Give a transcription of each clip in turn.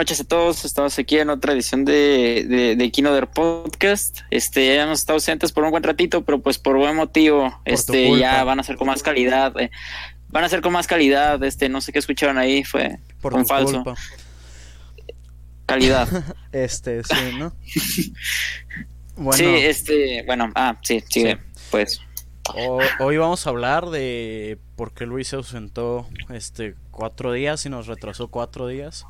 noches a todos. Estamos aquí en otra edición de, de, de Kinoder Podcast. Este, ya hemos estado ausentes por un buen ratito, pero pues por buen motivo. este, ya van a ser con más calidad. eh. Van a ser con más calidad. Este, no sé qué escucharon ahí, fue Por un falso. culpa. Calidad. Este, sí, ¿no? Bueno, Sí, este, bueno, ah, sí, sigue, pues. ho- hoy vamos a hablar de por qué Luis se ausentó este cuatro días y nos retrasó cuatro días.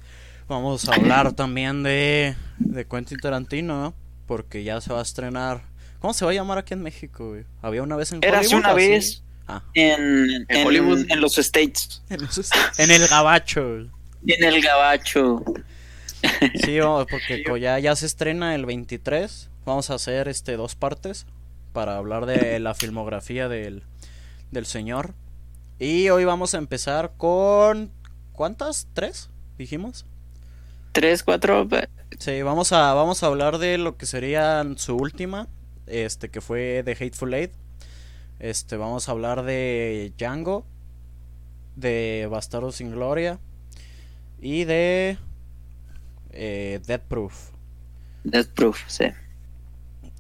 Vamos a hablar también de, de Quentin Tarantino, ¿no? Porque ya se va a estrenar. ¿Cómo se va a llamar aquí en México, güey? Había una vez en Era Hollywood, una vez Ah, en, en, Hollywood? en los States, en el Gabacho. en el Gabacho. Sí, vamos, porque ya, ya se estrena el 23. Vamos a hacer este dos partes para hablar de la filmografía del, del señor. Y hoy vamos a empezar con... ¿Cuántas? ¿Tres? Dijimos. Tres, cuatro, Sí, vamos a, vamos a hablar de lo que sería su última, este que fue The Hateful Eight. Este, vamos a hablar de Django, de Bastardo sin Gloria y de eh, Death Proof. Death Proof, sí.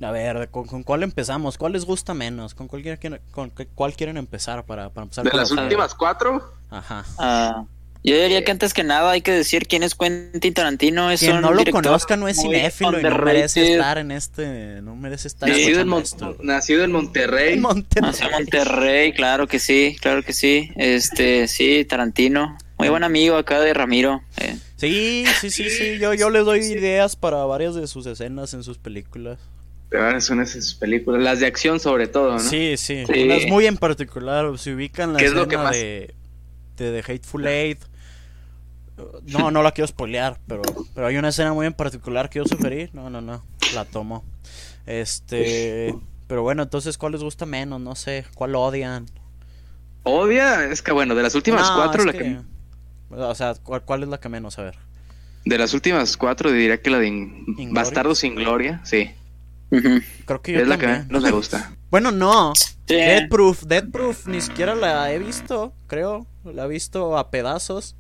A ver, ¿con, con cuál empezamos? ¿Cuál les gusta menos? ¿Con cuál quieren, con qué- cuál quieren empezar para, para empezar De con las la- últimas cuatro, Ajá. Ah, yo diría que antes que nada hay que decir quién es Quentin Tarantino. Es Quien un no lo conozca no es cinéfilo y no merece estar en este... No merece estar nacido en, escuchando Mon- esto. nacido en Monterrey. En Monterrey. Nació en Monterrey, claro que sí, claro que sí. Este, sí, Tarantino. Muy buen amigo acá de Ramiro. eh. Sí, sí, sí, sí. Yo, yo le doy ideas para varias de sus escenas en sus películas. Pero ahora son esas sus películas, las de acción sobre todo, ¿no? Sí, sí. Sí. Unas muy en particular. Se ubican la ¿Qué es escena lo que más- de, de The Hateful Eight. No, no la quiero spoilear, pero, pero hay una escena muy en particular que yo sugerí. No, no, no. La tomo. Este. Pero bueno, entonces, ¿cuál les gusta menos? No sé. ¿Cuál odian? Odia, es que bueno, de las últimas No, cuatro, la que- que- O sea, ¿cuál, cuál es la que menos? A ver. de las últimas cuatro diría que la de In-. Bastardo sin Gloria, sí. Creo que yo es la que menos me gusta. Bueno, no. Dead Proof, Dead Proof ni siquiera la he visto, creo. La he visto a pedazos.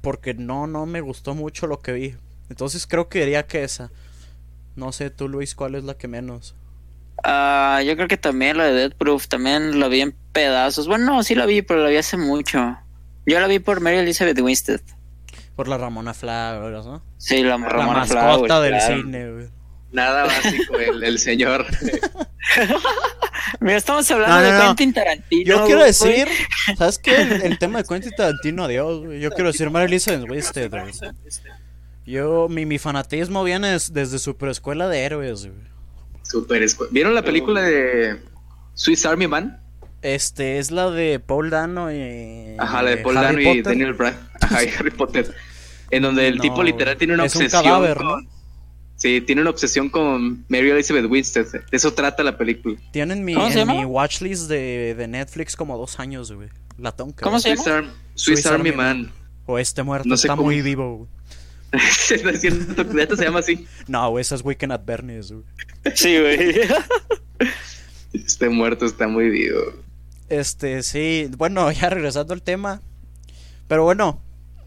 Porque no, no me gustó mucho lo que vi. Entonces creo que diría que esa. No sé, tú Luis, ¿cuál es la que menos? Ah, yo creo que también la de Death Proof, también la vi en pedazos. Bueno, no, sí la vi, pero la vi hace mucho. Yo la vi por Mary Elizabeth Winstead. Por la Ramona Flowers, ¿no? Sí, la, la mascota Flowers, del claro. cine, güey. Nada básico, el, el señor. Mira, estamos hablando No, no, de no. Quentin Tarantino. Yo quiero güey. decir, ¿sabes qué? El, el tema de Quentin Tarantino, adiós, güey. Yo quiero decir Mary Elizabeth Winstead, güey. Yo, mi, mi fanatismo viene des- desde Superescuela de Héroes, güey. Super escu- ¿Vieron la película de Swiss Army Man? Este, es la de Paul Dano y... Ajá, la de Paul Harry Dano y Potter. Daniel Bryan. Ajá, y Harry Potter. En donde el No, tipo literal tiene una es un obsesión. cadáver, con- ¿no? Sí, tiene una obsesión con Mary Elizabeth Winstead. De eso trata la película. Tienen mi, ¿Cómo se en mi watchlist de, de Netflix como dos años, güey. La que ¿Cómo se Swiss, llama? Arm- Swiss Swiss Army Army Man. O este muerto No sé está cómo- muy vivo, güey. no es cierto, neta se llama así. No, güey, esa es Weekend at Bernie's, güey. Sí, güey. Este muerto está muy vivo. Este, sí, bueno, ya regresando al tema. Pero bueno,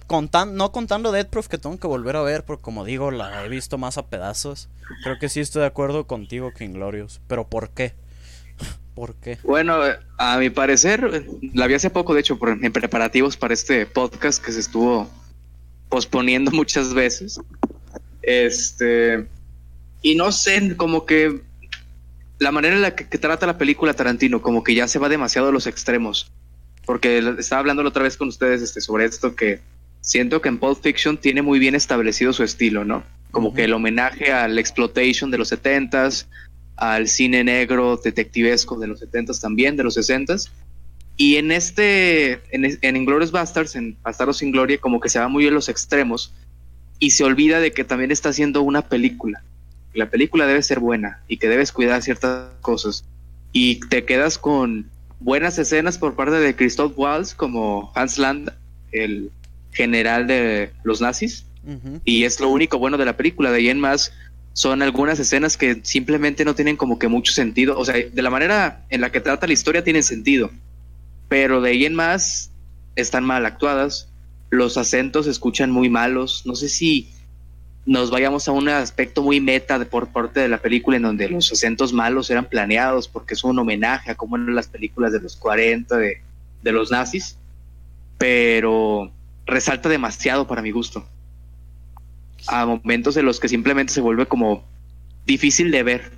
contan, no contando Dead Proof que tengo que volver a ver, porque como digo, la he visto más a pedazos. Creo que sí estoy de acuerdo contigo que Inglorious. Pero ¿por qué? ¿Por qué? Bueno, a mi parecer, la vi hace poco, de hecho, por, en preparativos para este podcast que se estuvo posponiendo muchas veces. Este. Y no sé, como que la manera en la que, que trata la película Tarantino, como que ya se va demasiado a los extremos. Porque estaba hablando la otra vez con ustedes este, sobre esto que siento que en Pulp Fiction tiene muy bien establecido su estilo, ¿no? Como que el homenaje al exploitation de los 70s, al cine negro detectivesco de los 70s también, de los 60s. Y en este, en, en Bastards, en Bastardos sin Gloria, como que se va muy a los extremos y se olvida de que también está haciendo una película. La película debe ser buena y que debes cuidar ciertas cosas. Y te quedas con buenas escenas por parte de Christoph Waltz como Hans Land, el general de los nazis. Y es lo único bueno de la película. De ahí en más son algunas escenas que simplemente no tienen como que mucho sentido. O sea, de la manera en la que trata la historia tienen sentido. Pero de ahí en más están mal actuadas. los acentos se escuchan muy malos. No sé si nos vayamos a un aspecto muy meta de por parte de la película en donde los acentos malos eran planeados porque es un homenaje a como eran las películas de los 40 de, de los nazis, pero resalta demasiado para mi gusto. A momentos en los que simplemente se vuelve como difícil de ver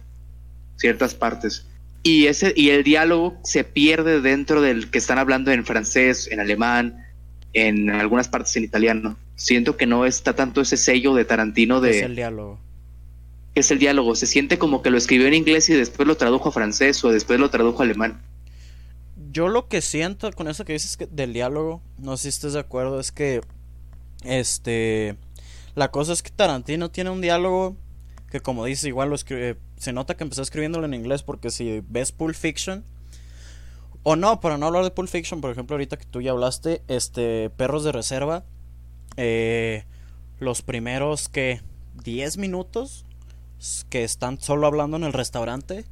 ciertas partes. Y ese y el diálogo se pierde dentro del que están hablando en francés, en alemán, en algunas partes en italiano. Siento que no está tanto ese sello de Tarantino de... Es el diálogo. Es el diálogo. Se siente como que lo escribió en inglés y después lo tradujo a francés o después lo tradujo a alemán. Yo lo que siento con eso que dices del diálogo, no sé si estás de acuerdo, es que... Este... La cosa es que Tarantino tiene un diálogo que como dice igual lo escribe, se nota que empezó escribiéndolo en inglés porque si ves Pulp Fiction o no, para no hablar de Pulp Fiction, por ejemplo, ahorita que tú ya hablaste, este, Perros de Reserva, eh, los primeros que 10 minutos que están solo hablando en el restaurante,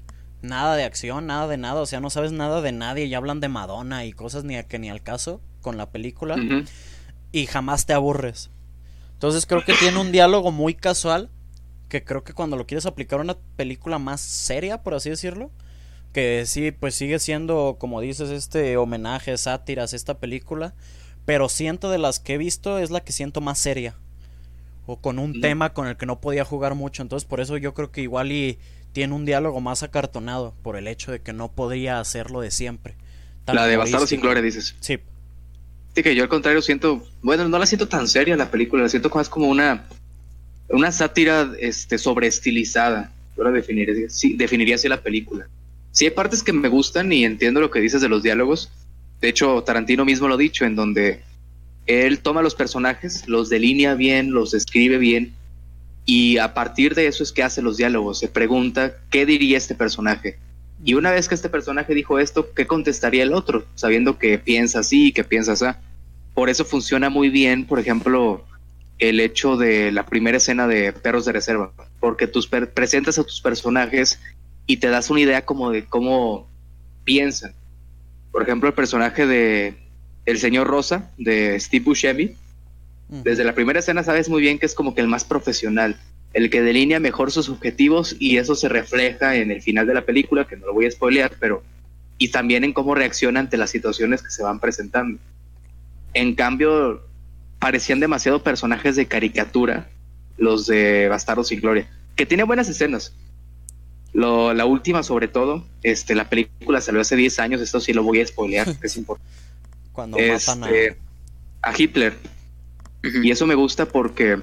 nada de acción, nada de nada, o sea, no sabes nada de nadie, y hablan de Madonna y cosas ni a que ni al caso con la película, y jamás te aburres. Entonces creo que tiene un diálogo muy casual, que creo que cuando lo quieres aplicar a una película más seria, por así decirlo, que sí, pues sigue siendo, como dices, este homenaje, sátiras, esta película, pero siento de las que he visto es la que siento más seria, o con un tema con el que no podía jugar mucho, entonces por eso yo creo que igual y tiene un diálogo más acartonado, por el hecho de que no podría hacerlo de siempre. la de Bastardo sin Gloria, dices. Sí. Sí, que yo al contrario siento, bueno, no la siento tan seria la película, la siento más como una, una sátira este, sobreestilizada. Yo la definiría, sí, definiría así la película. Sí hay partes que me gustan y entiendo lo que dices de los diálogos. De hecho, Tarantino mismo lo ha dicho, en donde él toma los personajes, los delinea bien, los escribe bien, y a partir de eso es que hace los diálogos. Se pregunta, ¿qué diría este personaje? Y una vez que este personaje dijo esto, ¿qué contestaría el otro? Sabiendo que piensa así y que piensa así. Por eso funciona muy bien, por ejemplo, el hecho de la primera escena de Perros de Reserva, porque tú presentas a tus personajes y te das una idea como de cómo piensan. Por ejemplo, el personaje de El señor Rosa, de Steve Buscemi, desde la primera escena sabes muy bien que es como que el más profesional, el que delinea mejor sus objetivos y eso se refleja en el final de la película, que no lo voy a spoilear, pero y también en cómo reacciona ante las situaciones que se van presentando. En cambio, parecían demasiado personajes de caricatura los de Bastardos sin Gloria, que tiene buenas escenas, la última, sobre todo, este, la película salió hace 10 años, esto sí lo voy a spoilear, que es importante. Cuando matan a... Este, a Hitler. Y eso me gusta porque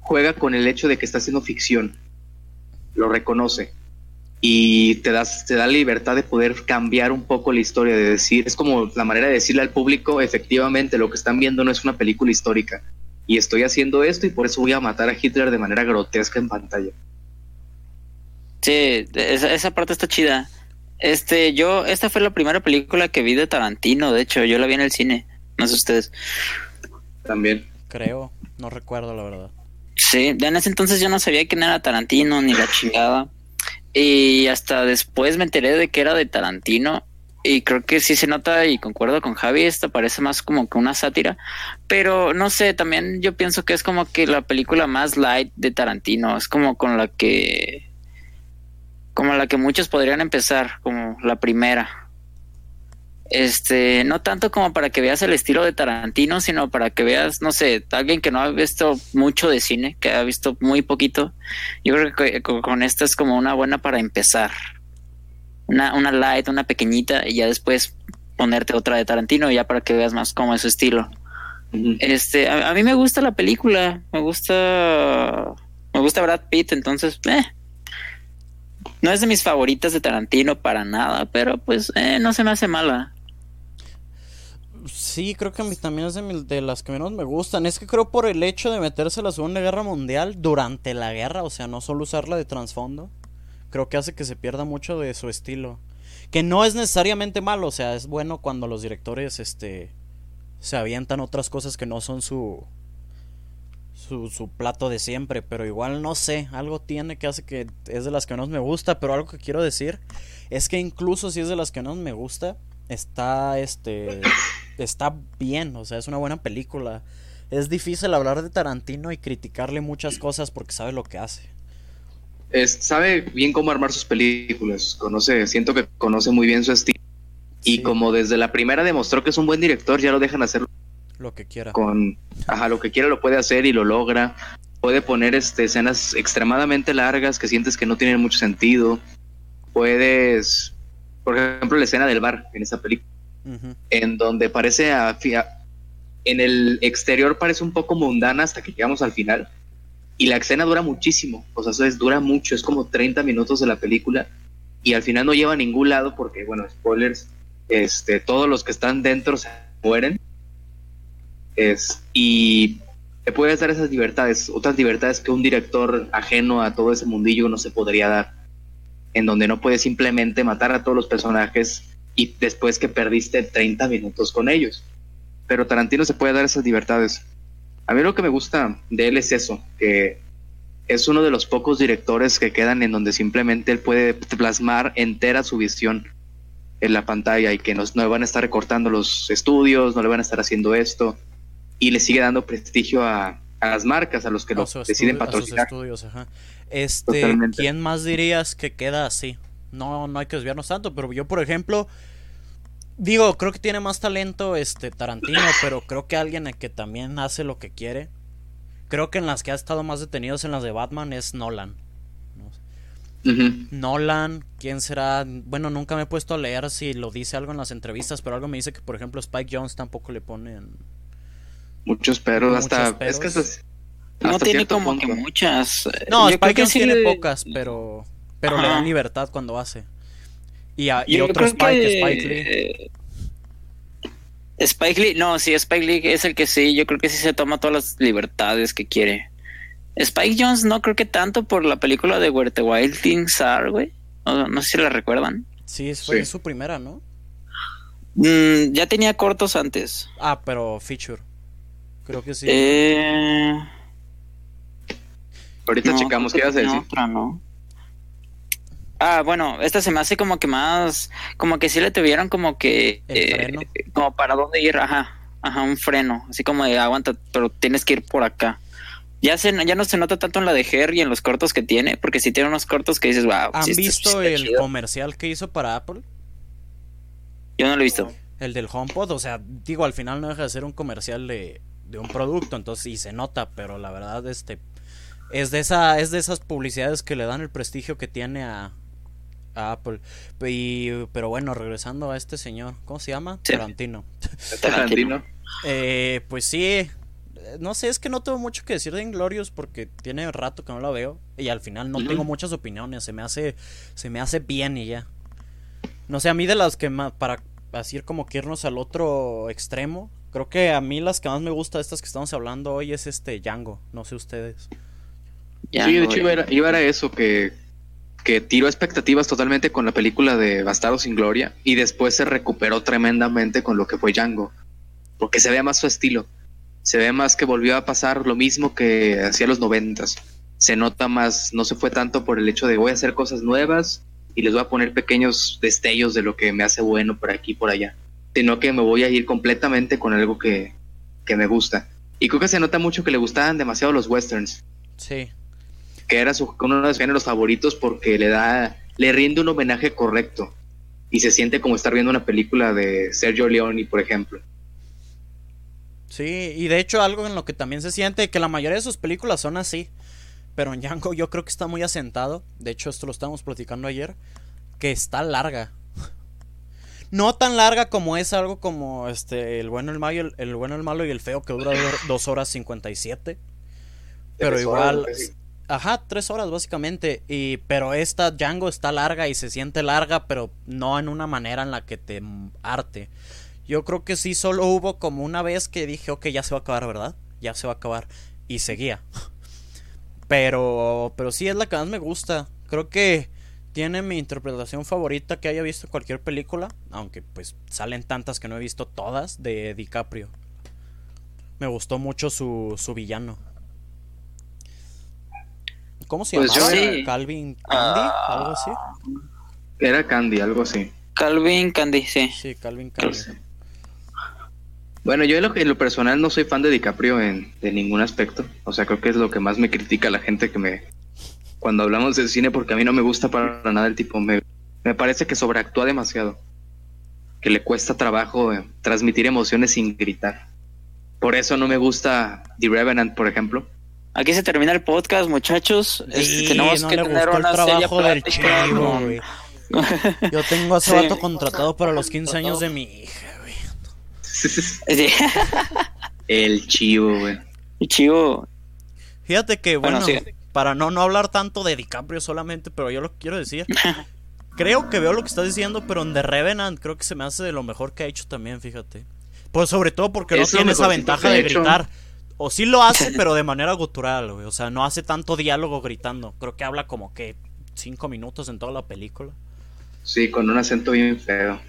juega con el hecho de que está haciendo ficción. Lo reconoce. Y te, das, te da la libertad de poder cambiar un poco la historia, de decir, es como la manera de decirle al público, efectivamente, lo que están viendo no es una película histórica. Y estoy haciendo esto y por eso voy a matar a Hitler de manera grotesca en pantalla. Sí, esa, parte está chida. Este, yo, esta fue la primera película que vi de Tarantino, de hecho, yo la vi en el cine, no sé ustedes. También. Creo, no recuerdo la verdad. Sí, en ese entonces yo no sabía quién era Tarantino ni la chingada. Y hasta después me enteré de que era de Tarantino. Y creo que sí se nota y concuerdo con Javi, esta parece más como que una sátira. Pero no sé, también yo pienso que es como que la película más light de Tarantino. Es como con la que como la que muchos podrían empezar, como la primera. Este, no tanto como para que veas el estilo de Tarantino, sino para que veas, no sé, alguien que no ha visto mucho de cine, que ha visto muy poquito. Yo creo que con esta es como una buena para empezar. Una, una light, una pequeñita, y ya después ponerte otra de Tarantino, ya para que veas más cómo es su estilo. Este, a, a, mí me gusta la película, me gusta, me gusta Brad Pitt, entonces, eh, no es de mis favoritas de Tarantino para nada, pero pues eh, no se me hace mala. Sí, creo que también es de, las que menos me gustan. Es que creo por el hecho de meterse a la Segunda Guerra Mundial durante la guerra, o sea, no solo usarla de trasfondo, creo que hace que se pierda mucho de su estilo. Que no es necesariamente malo, o sea, es bueno cuando los directores este se avientan otras cosas que no son su su, su, plato de siempre, pero igual no sé, algo tiene que hace que es de las que menos me gusta, pero algo que quiero decir es que incluso si es de las que menos me gusta, está este está bien, o sea, es una buena película. Es difícil hablar de Tarantino y criticarle muchas cosas porque sabe lo que hace. Es, sabe bien cómo armar sus películas, conoce, siento que conoce muy bien su estilo. Y como desde la primera demostró que es un buen director, ya lo dejan hacer lo que quiera. Con, ajá, lo que quiera lo puede hacer y lo logra. Puede poner este, escenas extremadamente largas que sientes que no tienen mucho sentido. Puedes, por ejemplo, la escena del bar en esa película, en donde parece a, en el exterior parece un poco mundana hasta que llegamos al final. Y la escena dura muchísimo, o sea, es, dura mucho, es como 30 minutos de la película. Y al final no lleva a ningún lado porque, bueno, spoilers, este, todos los que están dentro se mueren. Es, y te puedes dar esas libertades, otras libertades que un director ajeno a todo ese mundillo no se podría dar, en donde no puedes simplemente matar a todos los personajes y después que perdiste 30 minutos con ellos. Pero Tarantino se puede dar esas libertades. A mí lo que me gusta de él es eso, que es uno de los pocos directores que quedan en donde simplemente él puede plasmar entera su visión en la pantalla y que no le van a estar recortando los estudios, no le van a estar haciendo esto y le sigue dando prestigio a, las marcas, a los que lo deciden patrocinar. estudios, Este, ¿quién más dirías que queda así? No, no hay que desviarnos tanto, pero yo, por ejemplo, digo, creo que tiene más talento este Tarantino, pero creo que alguien que también hace lo que quiere. Creo que en las que ha estado más detenidos en las de Batman es Nolan. Nolan, ¿quién será? Bueno, nunca me he puesto a leer si lo dice algo en las entrevistas, pero algo me dice que, por ejemplo, Spike Jones tampoco le ponen. Muchos pero hasta. Es que no tiene como que muchas. Eh, no, Spike Jones tiene pocas, pero. Pero le dan libertad cuando hace. Y, a, y otro Spike, Spike Lee. Spike Lee, no, sí, Spike Lee es el que sí, yo creo que sí se toma todas las libertades que quiere. Spike Jones no creo que tanto por la película de Where the Wild Things Are, güey. No, sé si la recuerdan. Sí, fue su primera, ¿no? Mm, ya tenía cortos antes. Ah, pero feature. Creo que sí. Eh... Ahorita checamos, ¿qué ibas a decir? no. Ah, bueno, esta se me hace como que más, como que sí le tuvieron como que, eh, como para dónde ir, ajá, ajá, un freno, así como de aguanta, pero tienes que ir por acá. Ya, se, ya no se nota tanto en la de Her y en los cortos que tiene, porque si tiene unos cortos que dices, wow. ¿Han visto el comercial que hizo para Apple? Yo no lo he visto. El del HomePod, o sea, digo, al final no deja de ser un comercial de, de un producto, entonces sí se nota, pero la verdad, este, es de, esa, es de esas publicidades que le dan el prestigio que tiene a, Apple. pero bueno, regresando a este señor, ¿cómo se llama? Tarantino. Tarantino. eh, pues sí, no sé, es que no tengo mucho que decir de Inglorious porque tiene rato que no la veo y al final no tengo muchas opiniones, se me hace se me hace bien y ya. No sé, a mí de las que más para decir como que irnos al otro extremo, creo que a mí las que más me gusta de estas que estamos hablando hoy es este Django, no sé ustedes. sí, de hecho iba iba a eso que que tiró expectativas totalmente con la película de Bastardo sin Gloria y después se recuperó tremendamente con lo que fue Django, porque se ve más su estilo se ve más que volvió a pasar lo mismo que hacía los noventas. Se nota más, no se fue tanto por el hecho de voy a hacer cosas nuevas y les voy a poner pequeños destellos de lo que me hace bueno por aquí y por allá, sino que me voy a ir completamente con algo que, que me gusta. Y creo que se nota mucho que le gustaban demasiado los westerns. Sí. Que era su, uno de sus géneros favoritos porque le da, le rinde un homenaje correcto. Y se siente como estar viendo una película de Sergio Leone, por ejemplo. Sí, y de hecho algo en lo que también se siente, que la mayoría de sus películas son así, pero en Django yo creo que está muy asentado, de hecho esto lo estábamos platicando ayer, que está larga. No tan larga como es algo como este el bueno, el malo, el, bueno, el malo y el feo que dura dos horas 57. Pero igual... Ajá, tres horas básicamente. Y, pero esta Django está larga y se siente larga, pero no en una manera en la que te arte. Yo creo que sí, solo hubo como una vez que dije, ok, ya se va a acabar, ¿verdad? Ya se va a acabar. Y seguía. Pero, pero sí es la que más me gusta. Creo que tiene mi interpretación favorita que haya visto cualquier película. Aunque pues salen tantas que no he visto todas de DiCaprio. Me gustó mucho su, su villano. ¿Cómo se pues llama? Calvin Candy, algo así. Era Candy, algo así. Calvin Candy, sí. Sí, Calvin Candy. Bueno, yo en lo, en lo personal no soy fan de DiCaprio en, de ningún aspecto. O sea, creo que es lo que más me critica la gente que me... Cuando hablamos del cine, porque a mí no me gusta para nada el tipo. Me, me parece que sobreactúa demasiado. Que le cuesta trabajo eh, transmitir emociones sin gritar. Por eso no me gusta The Revenant, por ejemplo. Aquí se termina el podcast, muchachos. Sí, Este, tenemos no que le tener gustó el una seria trabajo del chivo, güey. Yo tengo a ese Sí. vato contratado para los 15 años de mi hija, güey. Sí. el chivo, güey. Y Chivo, Fíjate que, Bueno, bueno. Para no, no hablar tanto de DiCaprio solamente, pero yo lo quiero decir. creo que veo lo que estás diciendo, pero en The Revenant creo que se me hace de lo mejor que ha hecho también, fíjate. Pues sobre todo porque no tiene esa ventaja de hecho. gritar. O sí lo hace, pero de manera gutural, güey. O sea, no hace tanto diálogo gritando. Creo que habla como que cinco minutos en toda la película. Sí, con un acento bien feo.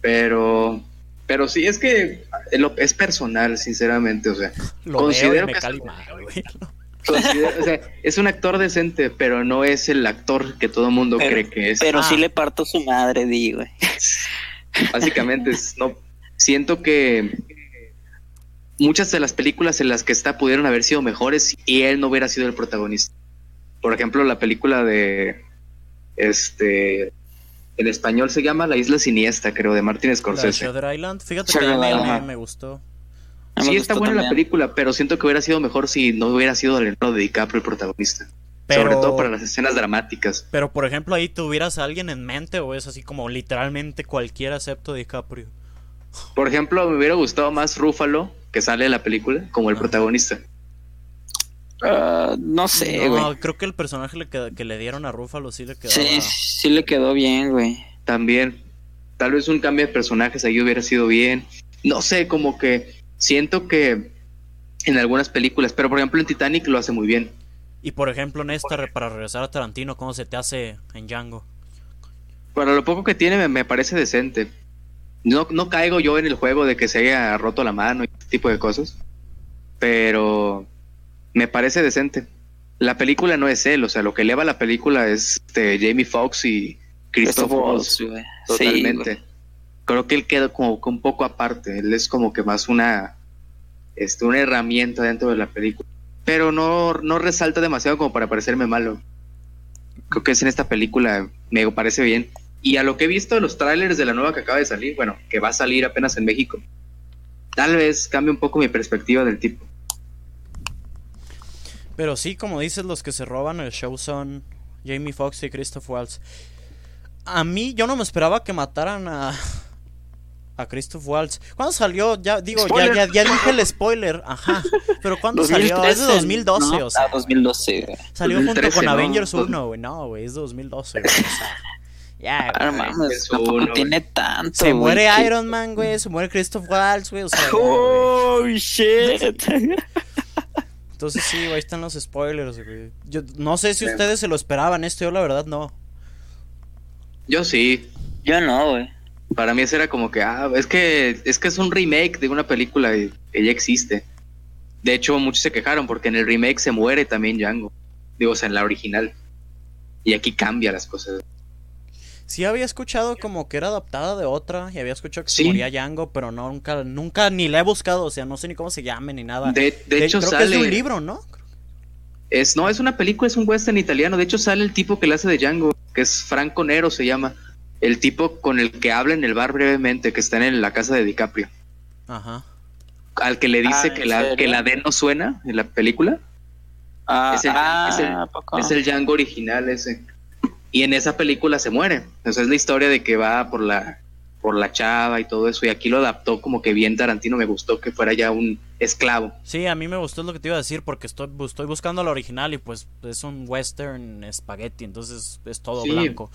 Pero, pero sí, es que eh, es personal, sinceramente. O sea, Lo Considero veo y me que es- o sea, es un actor decente, pero no es el actor que todo el mundo Pero- cree que es. pero sí Ah. le parto su madre, di, güey. Básicamente, es- no, siento que muchas de las películas en las que está pudieron haber sido mejores y él no hubiera sido el protagonista. Por ejemplo, la película de este en español se llama La Isla Siniestra, creo, de Martin Scorsese. Shutter Island, fíjate Shutter que Island, me, me gustó. Sí, está buena la película, pero siento que hubiera sido mejor si no hubiera sido Leonardo de DiCaprio el protagonista. Pero, Sobre todo para las escenas dramáticas. pero por ejemplo, ahí tuvieras a alguien en mente o es así como literalmente cualquiera excepto DiCaprio. Por ejemplo, me hubiera gustado más Rúfalo, que sale en la película, como el Ajá. protagonista. Ah, no sé, güey. no, creo que el personaje le que le dieron a Ruffalo sí le quedaba. Sí, sí le quedó bien, güey. También, tal vez un cambio de personajes ahí hubiera sido bien. No sé, como que siento que en algunas películas, pero por ejemplo en Titanic lo hace muy bien. Y por ejemplo, en esta, para regresar a Tarantino, ¿cómo se te hace en Django? Para lo poco que tiene me, me parece decente. No, no caigo yo en el juego de que se haya roto la mano y ese tipo de cosas. Pero me parece decente. La película no es él, o sea, lo que eleva la película es este, Jamie Foxx y Christoph Christopher Waltz. Sí, Totalmente. Creo que él queda como que un poco aparte. Él es como que más una, este, una herramienta dentro de la película. Pero no, no resalta demasiado como para parecerme malo. Creo que es en esta película, me parece bien. Y a lo que he visto de los trailers de la nueva que acaba de salir, bueno, que va a salir apenas en México, tal vez cambie un poco mi perspectiva del tipo. Pero sí, como dices, los que se roban el show son Jamie Foxx y Christoph Waltz. A mí, yo no me esperaba que mataran a. A Christoph Waltz. ¿Cuándo salió? Ya digo, ya, Spoiler. ya, ya dije el spoiler. Ajá. Pero ¿cuándo salió? Es de 2012, ¿no? o sea. Ah, 2012, güey. Salió junto 2013, con ¿no? Avengers Dos- 1, güey. No, güey, es de 2012, güey. O sea, ya, Ah, no güey. mames, es tampoco uno, güey. tiene tanto. Se güey, muere que- Iron Man, güey. Se muere Christoph Waltz, güey. O sea, ya, güey. Oh, shit. Entonces sí, güey, ahí están los spoilers, güey. Yo no sé si ustedes se lo esperaban, esto yo la verdad no. Yo sí, Yo no, güey. Para mí eso era como que, ah, es que es que es un remake de una película que ya existe. De hecho, muchos se quejaron porque en el remake se muere también Django. Digo, o sea, en la original. Y aquí cambia las cosas. Sí había escuchado como que era adaptada de otra y había escuchado que se moría Django, pero no nunca nunca ni la he buscado, o sea, no sé ni cómo se llame ni nada. De, de hecho, creo que sale. es de un libro, ¿no? Es, no, es una película, es un western italiano. De hecho, sale el tipo que le hace de Django, que es Franco Nero, se llama. El tipo con el que habla en el bar brevemente, que está en la casa de DiCaprio. Ajá. Al que le dice Ah, que, ¿en la, serio? que la D no suena en la película. Ah, Es el- ah, es el- ¿a poco? Es el Django original ese. Y en esa película se muere. O sea, es la historia de que va por la, por la chava y todo eso. Y aquí lo adaptó como que bien Tarantino. Me gustó que fuera ya un esclavo. Sí, a mí me gustó lo que te iba a decir porque estoy estoy buscando la original y pues es un western espagueti, entonces es todo Sí. blanco.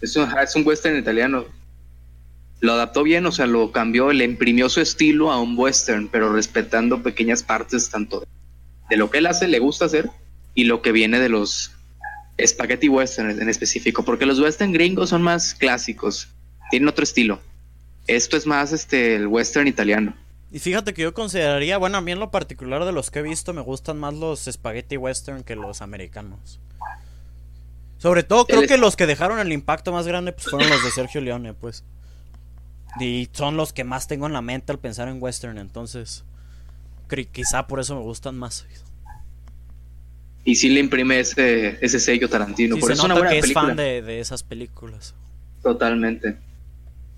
Es un, ajá, es un western italiano. Lo adaptó bien, o sea, lo cambió, le imprimió su estilo a un western, pero respetando pequeñas partes tanto de, de lo que él hace, le gusta hacer, y lo que viene de los spaghetti western en específico, porque los western gringos son más clásicos, tienen otro estilo. Esto es más este el western italiano. Y fíjate que yo consideraría, bueno, a mí en lo particular de los que he visto me gustan más los spaghetti western que los americanos. Sobre todo creo El- que los que dejaron el impacto más grande pues fueron los de Sergio Leone, pues. Y son los que más tengo en la mente al pensar en western, entonces quizá por eso me gustan más. Y sí le imprime ese, ese sello Tarantino. por eso es una buena que película. es fan de, de esas películas. Totalmente.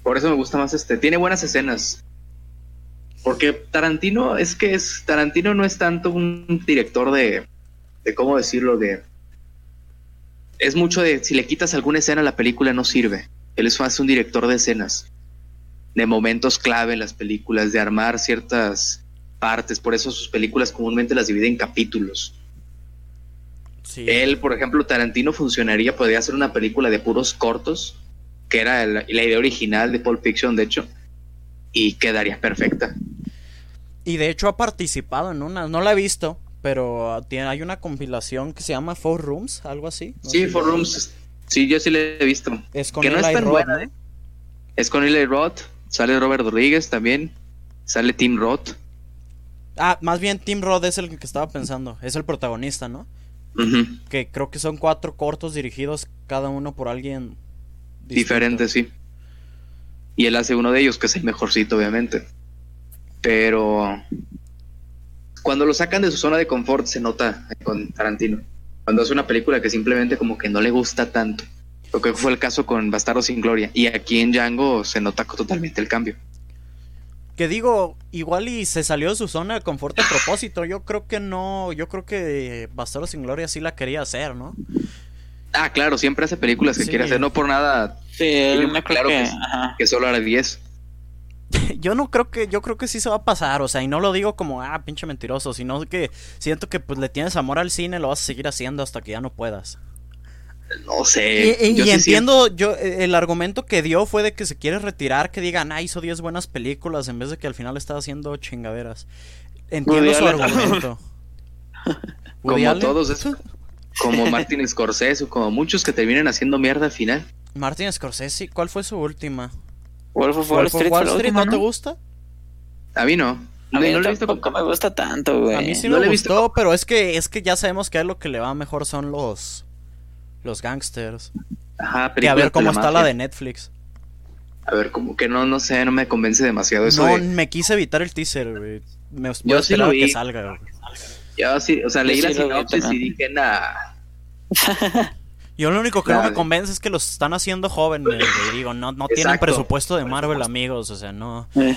Por eso me gusta más este. Tiene buenas escenas. Porque Tarantino es que es. Tarantino no es tanto un director de. de cómo decirlo, de. Es mucho de si le quitas alguna escena la película no sirve. Él es más un director de escenas. De momentos clave en las películas, de armar ciertas partes. Por eso sus películas comúnmente las divide en capítulos. Él, por ejemplo, Tarantino funcionaría, podría hacer una película de puros cortos, que era la idea original de Pulp Fiction, de hecho, y quedaría perfecta. Y de hecho ha participado en una, no la he visto, pero tiene, hay una compilación que se llama Four Rooms, algo así. sí, Four Rooms, sí, yo sí la he visto. Es con que no es tan buena, ¿eh? Es con Eli Roth, sale Robert Rodríguez también, sale Tim Roth. Ah, más bien Tim Roth es el que estaba pensando, es el protagonista, ¿no? Que creo que son cuatro cortos dirigidos cada uno por alguien diferente, sí. Y él hace uno de ellos, que es el mejorcito, obviamente. Pero cuando lo sacan de su zona de confort se nota con Tarantino. Cuando hace una película que simplemente como que no le gusta tanto. Lo que fue el caso con Bastardo sin Gloria. Y aquí en Django se nota totalmente el cambio. Que digo, igual y se salió de su zona de confort a propósito. Yo creo que no, yo creo que Bastardo sin Gloria sí la quería hacer, ¿no? Ah, claro, siempre hace películas que quiere hacer, no por nada. Sí, él me claro que, que, solo hará 10. Yo no creo que, yo creo que sí se va a pasar, o sea, y no lo digo como, ah, pinche mentiroso, sino que siento que pues le tienes amor al cine, lo vas a seguir haciendo hasta que ya no puedas. No sé. Y, entiendo, yo eh, el argumento que dio fue de que se quiere retirar, que digan, ah, hizo 10 buenas películas, en vez de que al final estaba haciendo chingaderas. Entiendo su argumento. como todos, eso, como Martin Scorsese, como muchos que terminan haciendo mierda al final. Martin Scorsese, ¿cuál fue su última? Wolf of Wall, Street, Wall Street ¿no, te gusta? A mí no. A mí no, lo he visto me gusta tanto, güey. A mí sí me gustó, visto. pero es que es que ya sabemos que a lo que le va mejor son los los gangsters. Ajá, que a ver cómo está la de Netflix. A ver, como que no, no sé, no me convence demasiado eso. No, me quise evitar el teaser, güey. Me voy a esperar que salga, güey. Yo sí, o sea, leí la sinopsis y dije, nada. Yo lo único que no me convence es que los están haciendo jóvenes, Digo, no, no tienen presupuesto de Marvel, amigos, o sea, no. Eh.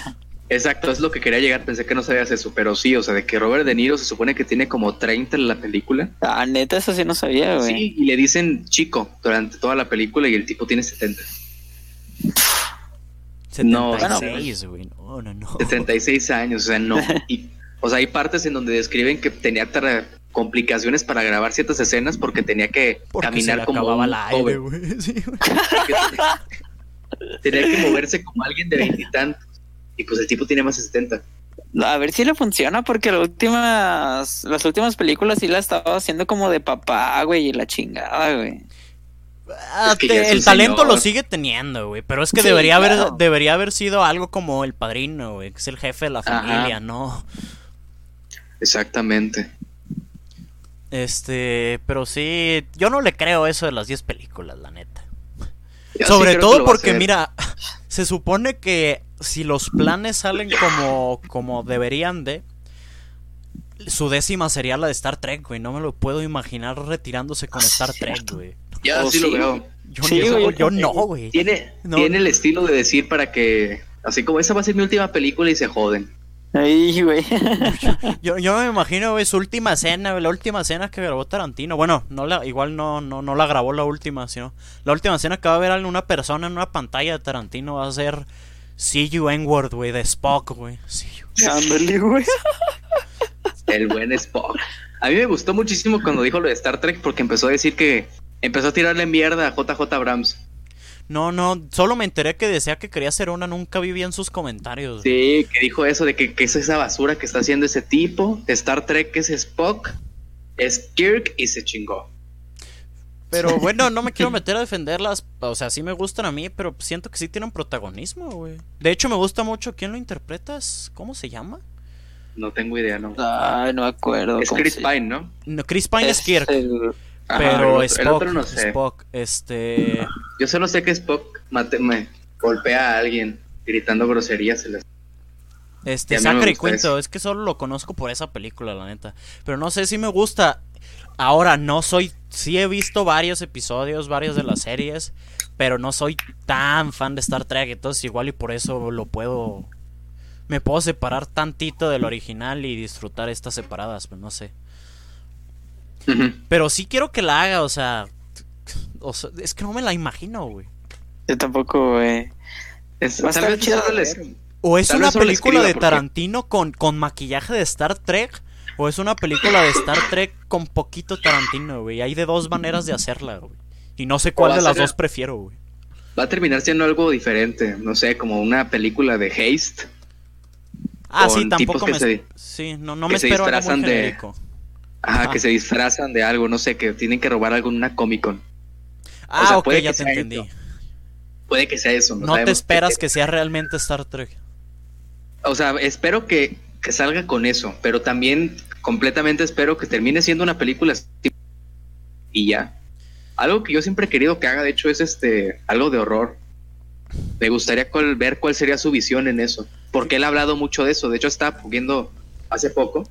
Exacto, es lo que quería llegar. Pensé que no sabías eso, pero sí, o sea, de que Robert De Niro se supone que tiene como 30 en la película. Ah, neta, eso sí no sabía, güey. Sí, y le dicen chico durante toda la película y el tipo tiene 70. 76, güey. No, no, no. 76 años, o sea, no. Y, o sea, hay partes en donde describen que tenía complicaciones para grabar ciertas escenas porque tenía que caminar como un la aire, güey. tenía que moverse como alguien de veintitantos. Y pues el tipo tiene más de 70. A ver si le funciona, porque las últimas, las últimas películas sí la estaba haciendo como de papá, güey, y la chingada, güey. Ah, el talento lo sigue teniendo, güey, pero es que debería haber debería haber sido algo como el padrino, güey, que es el jefe de la familia, ¿no? Exactamente. Este, pero sí, yo no le creo eso de las 10 películas, la neta. Sobre todo porque, mira, se supone que si los planes salen como, como deberían de, su décima sería la de Star Trek, güey. No me lo puedo imaginar retirándose con Star Trek, güey. Ya, sí, lo veo. Yo, no, güey. Tiene, tiene el estilo de decir para que, así como esa va a ser mi última película y se joden. Ahí, güey. yo, yo me imagino, güey, su última escena, la última escena que grabó Tarantino. Bueno, no la, igual no, no, no la grabó la última, sino la última escena que va a ver una persona en una pantalla de Tarantino va a ser See You N-Word, güey, de Spock, güey. güey. El buen Spock. A mí me gustó muchísimo cuando dijo lo de Star Trek porque empezó a decir que empezó a tirarle mierda a JJ Abrams. No, no, solo me enteré que decía que quería hacer una, nunca vi bien sus comentarios. Sí, que dijo eso de que, es esa basura que está haciendo ese tipo. Star Trek es Spock, es Kirk y se chingó. Pero bueno, no me quiero meter a defenderlas. O sea, sí me gustan a mí, pero siento que sí tienen protagonismo, güey. De hecho, me gusta mucho. ¿Quién lo interpretas? ¿Cómo se llama? No tengo idea, no. Ay, no me acuerdo. Es Chris Pine, ¿no? No, Chris Pine es, Kirk. Pero Spock, no sé. Spock, este... Yo solo sé que Spock mate, me golpea a alguien gritando groserías. Este, Sacre Cuento, es que solo lo conozco por esa película, la neta. Pero no sé si me gusta. Ahora, no soy. Sí he visto varios episodios, varias de las series. Pero no soy tan fan de Star Trek. Entonces, igual y por eso lo puedo. Me puedo separar tantito del original y disfrutar estas separadas, pues no sé. Pero sí quiero que la haga, o sea, es que no me la imagino, güey. Yo tampoco, güey. Es, va chido O es una película de Tarantino con, con maquillaje de Star Trek. O es una película de Star Trek con poquito Tarantino, güey. Hay de dos maneras de hacerla, güey. Y no sé cuál de las dos prefiero, güey. Va a terminar siendo algo diferente. No sé, como una película de Haste. Ah, sí, tampoco me... Sí, no, no me espero algo muy de... Ajá, que se disfrazan de algo, no sé, que tienen que robar algo en una Comic Con. Ah, ok, ya te entendí. Puede que sea eso. No, te esperas que... sea realmente Star Trek. O sea, espero que, que, salga con eso, pero también completamente espero que termine siendo una película y ya. Algo que yo siempre he querido que haga, de hecho, es este algo de horror. Me gustaría ver cuál sería su visión en eso, porque él ha hablado mucho de eso. De hecho, está viendo hace poco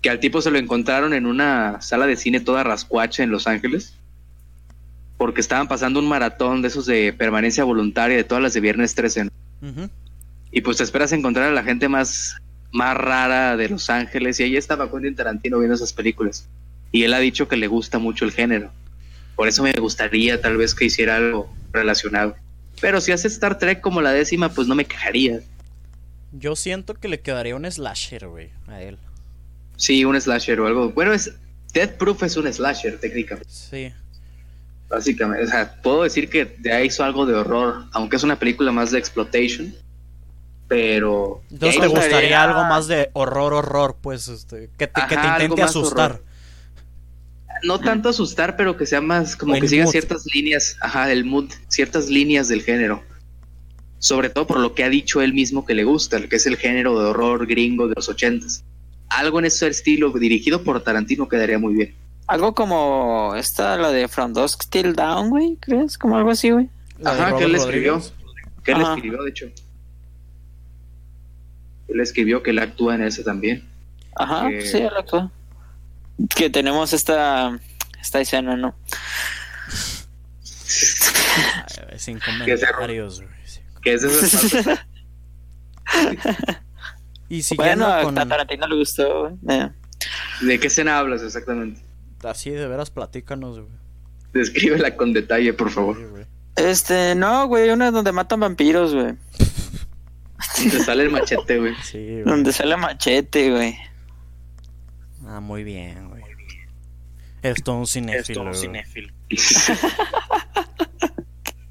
que al tipo se lo encontraron en una sala de cine toda rascuacha en Los Ángeles, porque estaban pasando un maratón de esos de permanencia voluntaria de todas las de viernes 13. Y pues te esperas encontrar a la gente más, más rara de Los Ángeles, y ahí estaba Quentin Tarantino viendo esas películas. Y él ha dicho que le gusta mucho el género. Por eso me gustaría tal vez que hiciera algo relacionado. Pero si hace Star Trek como la décima, pues no me quejaría. Yo siento que le quedaría un slasher, güey, a él. Sí, un slasher o algo. Bueno, es Death Proof es un slasher, técnicamente. Sí. Básicamente, o sea, puedo decir que ya hizo algo de horror, aunque es una película más de exploitation. Pero. Entonces te gustaría algo más de horror, horror, pues, este, que te, que te intente asustar. No tanto asustar, pero que sea más como que siga ciertas líneas, ajá, el mood, ciertas líneas del género. Sobre todo por lo que ha dicho él mismo que le gusta, que es el género de horror gringo de los ochentas algo en ese estilo dirigido por Tarantino quedaría muy bien. Algo como esta, la de From Dusk Till Down, güey, ¿crees? Como algo así, güey. Ajá, que él escribió. Que él escribió, de hecho. Él escribió que él actúa en ese también. Ajá, sí, él actúa. Que tenemos esta, esta escena, ¿no? Sin comentarios, güey. Que es esa Y siguiendo bueno, con... a Tarantino le gustó, eh. ¿De qué escena hablas exactamente? Así de veras, platícanos, güey. Descríbela con detalle, por favor. este, no, güey, una donde matan vampiros, güey. Donde sale el machete, güey. Sí, güey. Donde sale el machete, güey. Ah, muy bien, güey. Es todo un cinéfilo. Es todo un cinéfilo.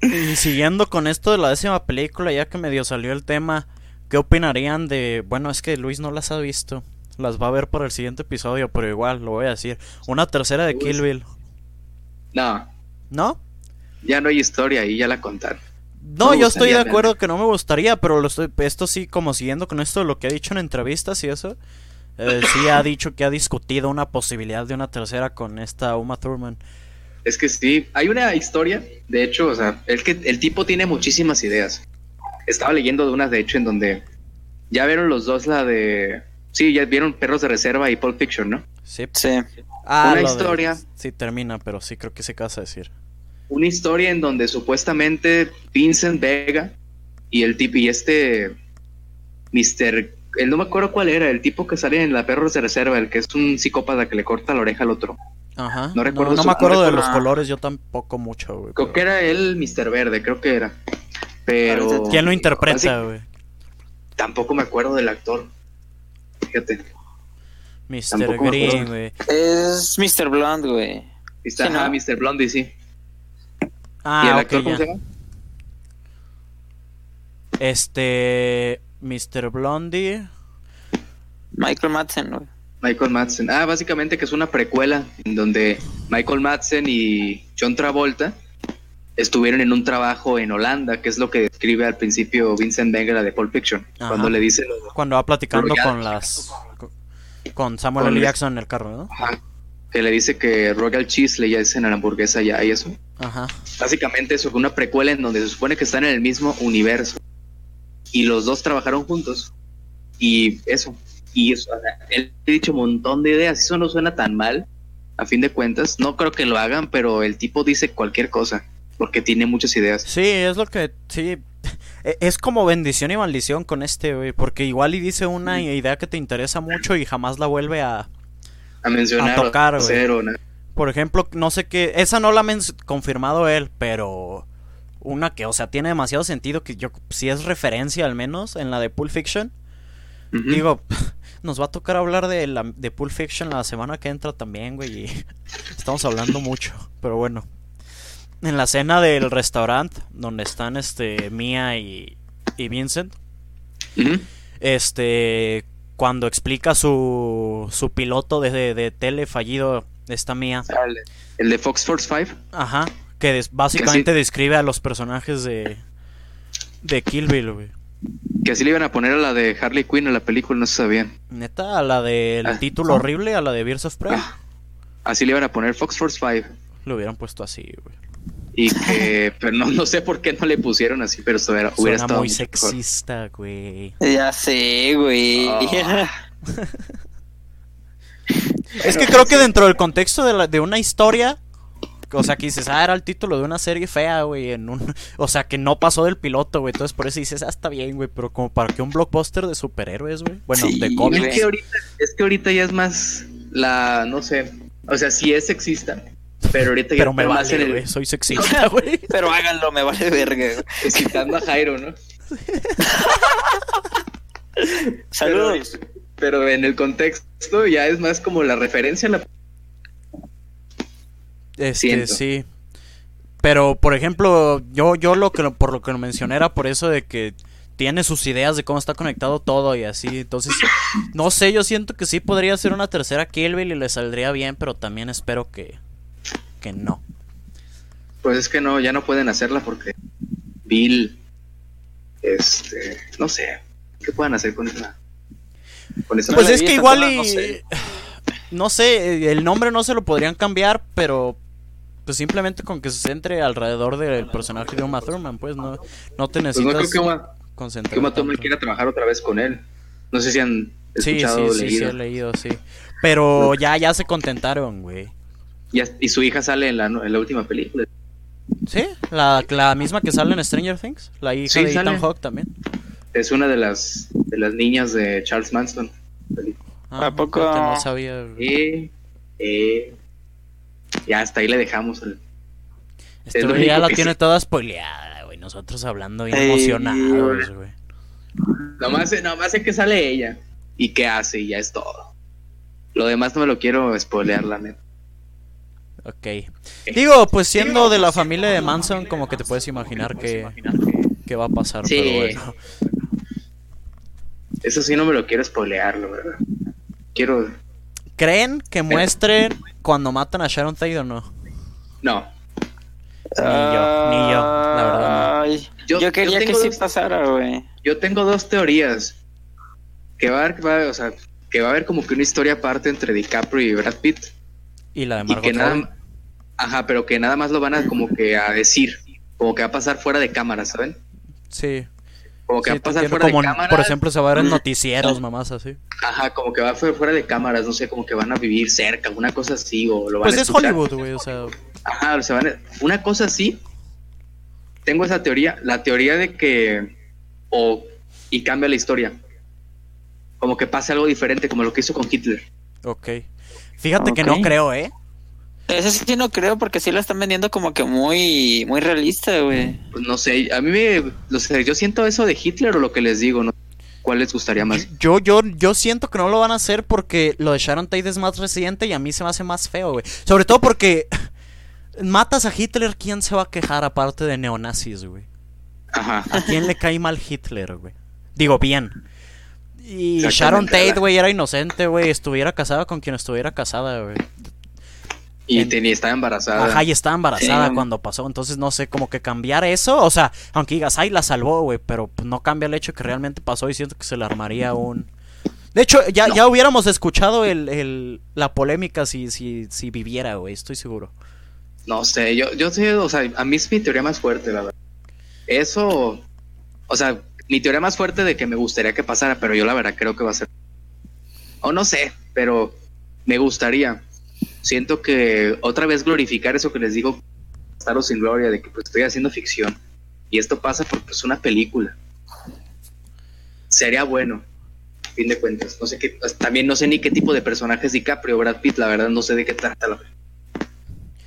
y siguiendo con esto de la décima película, ya que medio salió el tema, ¿Qué opinarían de... Bueno, es que Luis no las ha visto. Las va a ver por el siguiente episodio, pero igual, lo voy a decir. Una tercera de Kill Bill. No. ¿No? Ya no hay historia y ya la contaron. No, yo estoy de acuerdo que no me gustaría, pero lo estoy, esto sí, como siguiendo con esto, lo que ha dicho en entrevistas y eso, eh, sí ha dicho que ha discutido una posibilidad de una tercera con esta Uma Thurman. Es que sí, hay una historia, de hecho, o sea, el, que, el tipo tiene muchísimas ideas estaba leyendo de unas, de hecho, en donde ya vieron los dos la de... Sí, ya vieron Perros de Reserva y Pulp Fiction, ¿no? Sí. Sí. Ah, una historia... Sí, termina, pero sí creo que se casa decir. Una historia en donde supuestamente Vincent Vega y el tipo y este Mr. Él no me acuerdo cuál era, el tipo que sale en la Perros de Reserva, el que es un psicópata que le corta la oreja al otro. Ajá. No recuerdo. No, me acuerdo de los colores, yo tampoco mucho, güey. Creo que era él, Mr. Verde, creo que era. Pero. ¿Quién lo interpreta, güey? Tampoco me acuerdo del actor. Fíjate. Mr. Green, güey. Es Mr. Blonde, güey. Está, Mr. Blondie, sí. Ah, ¿Y el actor cómo se llama? Este. Mr. Blondie. Michael Madsen, güey. Michael Madsen. Ah, básicamente que es una precuela en donde Michael Madsen y John Travolta estuvieron en un trabajo en Holanda, que es lo que describe al principio Vincent Wenger de Pulp Fiction, cuando le dice... Cuando va platicando con las... con Samuel L. Jackson en el carro, ¿no? Que le dice que Royal Cheese le dicen a la hamburguesa ya y eso. Ajá. Básicamente eso fue una precuela en donde se supone que están en el mismo universo. y los dos trabajaron juntos. Y eso, y eso, o sea, él ha dicho un montón de ideas, eso no suena tan mal, a fin de cuentas, no creo que lo hagan, pero el tipo dice cualquier cosa, porque tiene muchas ideas. Sí, es lo que, sí, e, es como bendición y maldición con este, güey, porque igual y dice una idea que te interesa mucho y jamás la vuelve a, a mencionar, a tocar, o nada. Por ejemplo, no sé qué, esa no la ha confirmado él, pero una que, o sea, tiene demasiado sentido que yo, si es referencia al menos en la de Pulp Fiction, digo, nos va a tocar hablar de, la, de Pulp Fiction la semana que entra también, güey, y estamos hablando mucho, pero bueno. En la cena del restaurante, donde están, este, Mia y, y Vincent, este, cuando explica su, su piloto de, de, de tele fallido, esta Mia. El de Fox Force 5. Ajá, que des- básicamente describe a los personajes de de Kill Bill, güey. Que así le iban a poner a la de Harley Quinn en la película, no se sabían. Neta, a la del Ah, título ah. horrible, a la de Birds of Prey, Ah, Así le iban a poner Fox Force 5. Lo hubieran puesto así, güey. Y que, pero no, no sé por qué no le pusieron así, pero hubiera Suena estado muy mejor. sexista, güey. Ya sé, güey. Ah. Es que creo que dentro del contexto de, la- de una historia, o sea, que dices, ah, era el título de una serie fea, güey, en un, o sea, que no pasó del piloto, güey, entonces por eso dices, ah, está bien, güey, pero como para que un blockbuster de superhéroes, güey, bueno, Sí, de Es cómics, que, ahorita, es que ahorita ya es más la, no sé, o sea, sí es sexista, pero ahorita ya pero me vale, en el, soy sexista, güey. Pero háganlo, me vale verga. citando a Jairo, ¿no? Saludos. Pero en el contexto ya es más como la referencia a la... Este, Siento. sí. Pero, por ejemplo, yo, yo lo que lo- por lo que lo mencioné era por eso de que tiene sus ideas de cómo está conectado todo y así. Entonces, no sé, yo siento que sí podría ser una tercera Kill Bill y le saldría bien, pero también espero que, que no. Pues es que no, ya no pueden hacerla porque Bill, este, no sé, ¿qué pueden hacer con esa? Con esa Pues es que igual toda, y... no sé. No sé, el nombre no se lo podrían cambiar, pero pues simplemente con que se centre alrededor del personaje de Uma Thurman, pues no, no te Pues no necesitas creo que Uma, concentrar. que Uma Thurman tanto. quiera trabajar otra vez con él. No sé si han Sí, escuchado sí, sí, sí, leído. he leído, sí. Pero ya, ya se contentaron, güey. Y, su hija sale en la, en la última película. ¿Sí? La, la misma que sale en Stranger Things. La hija Sí, de sale. Ethan Hawke también. Es una de las de las niñas de Charles Manson. Ah, ¿A poco? No sabía. Eh, eh, ya hasta ahí le dejamos. el- Este güey ya la tiene toda spoileada, güey. Nosotros hablando bien Ey, emocionados, güey. Nomás, sé- nomás sé que sale ella y qué hace y ya es todo. Lo demás no me lo quiero spoilear, la neta. Ok. Digo, pues siendo de la familia de Manson, como que te puedes imaginar que, que va a pasar, Sí. pero bueno. Eso sí no me lo quiero spoilear, la verdad. Quiero... ¿Creen que muestren cuando matan a Sharon Tate o no? No. Ni yo, ni yo, la verdad Ay, Yo- Yo, quería yo que tengo sí dos- pasara, güey. Yo tengo dos teorías. Que va a haber, va- o sea, que va a haber como que una historia aparte entre DiCaprio y Brad Pitt. Y la de Y Margot que Robbie. nada... Ajá, pero que nada más lo van a como que a decir. Como que va a pasar fuera de cámara, ¿saben? Sí. Como que Sí, va a pasar fuera como de en- cámara. por ejemplo, se va a ver en noticieros, mamás así. Ajá, como que va fu- fuera de cámaras, no sé, como que van a vivir cerca, una cosa así, o lo van Pues a es escuchar. Hollywood, güey, o sea, Ajá, o sea, van a- una cosa así. Tengo esa teoría, la teoría de que o y cambia la historia. Como que pase algo diferente, como lo que hizo con Hitler. ok. Fíjate que no creo, ¿eh? Ese sí no creo porque sí la están vendiendo como que muy, muy realista, güey. Pues no sé, a mí me, no sé, yo siento eso de Hitler o lo que les digo, no cuál les gustaría más. Yo, yo, yo siento que no lo van a hacer porque lo de Sharon Tate es más reciente y a mí se me hace más feo, güey. Sobre todo porque matas a Hitler, ¿quién se va a quejar aparte de neonazis, güey? Ajá. ¿A quién le cae mal Hitler, güey? Digo, bien. Y Sharon Tate, güey, era inocente, güey. Estuviera casada con quien estuviera casada, güey. Y En- tenía, estaba embarazada. Ajá, y estaba embarazada Sí. cuando pasó. Entonces, no sé, como que cambiar eso. O sea, aunque digas, ay, la salvó, güey. Pero pues, no cambia el hecho que realmente pasó y siento que se le armaría un. De hecho, ya, No. ya hubiéramos escuchado el, el- la polémica si, si, si viviera, güey. Estoy seguro. No sé, yo, yo sé, o sea, a mí es mi teoría más fuerte, la verdad. Eso, o sea, mi teoría más fuerte de que me gustaría que pasara, pero yo la verdad creo que va a ser. O no sé, pero me gustaría. Siento que otra vez glorificar eso que les digo, Staros sin gloria, de que pues, estoy haciendo ficción. Y esto pasa porque es una película. Sería bueno, a fin de cuentas. No sé qué, pues, también no sé ni qué tipo de personaje es DiCaprio, Brad Pitt, la verdad no sé de qué trata la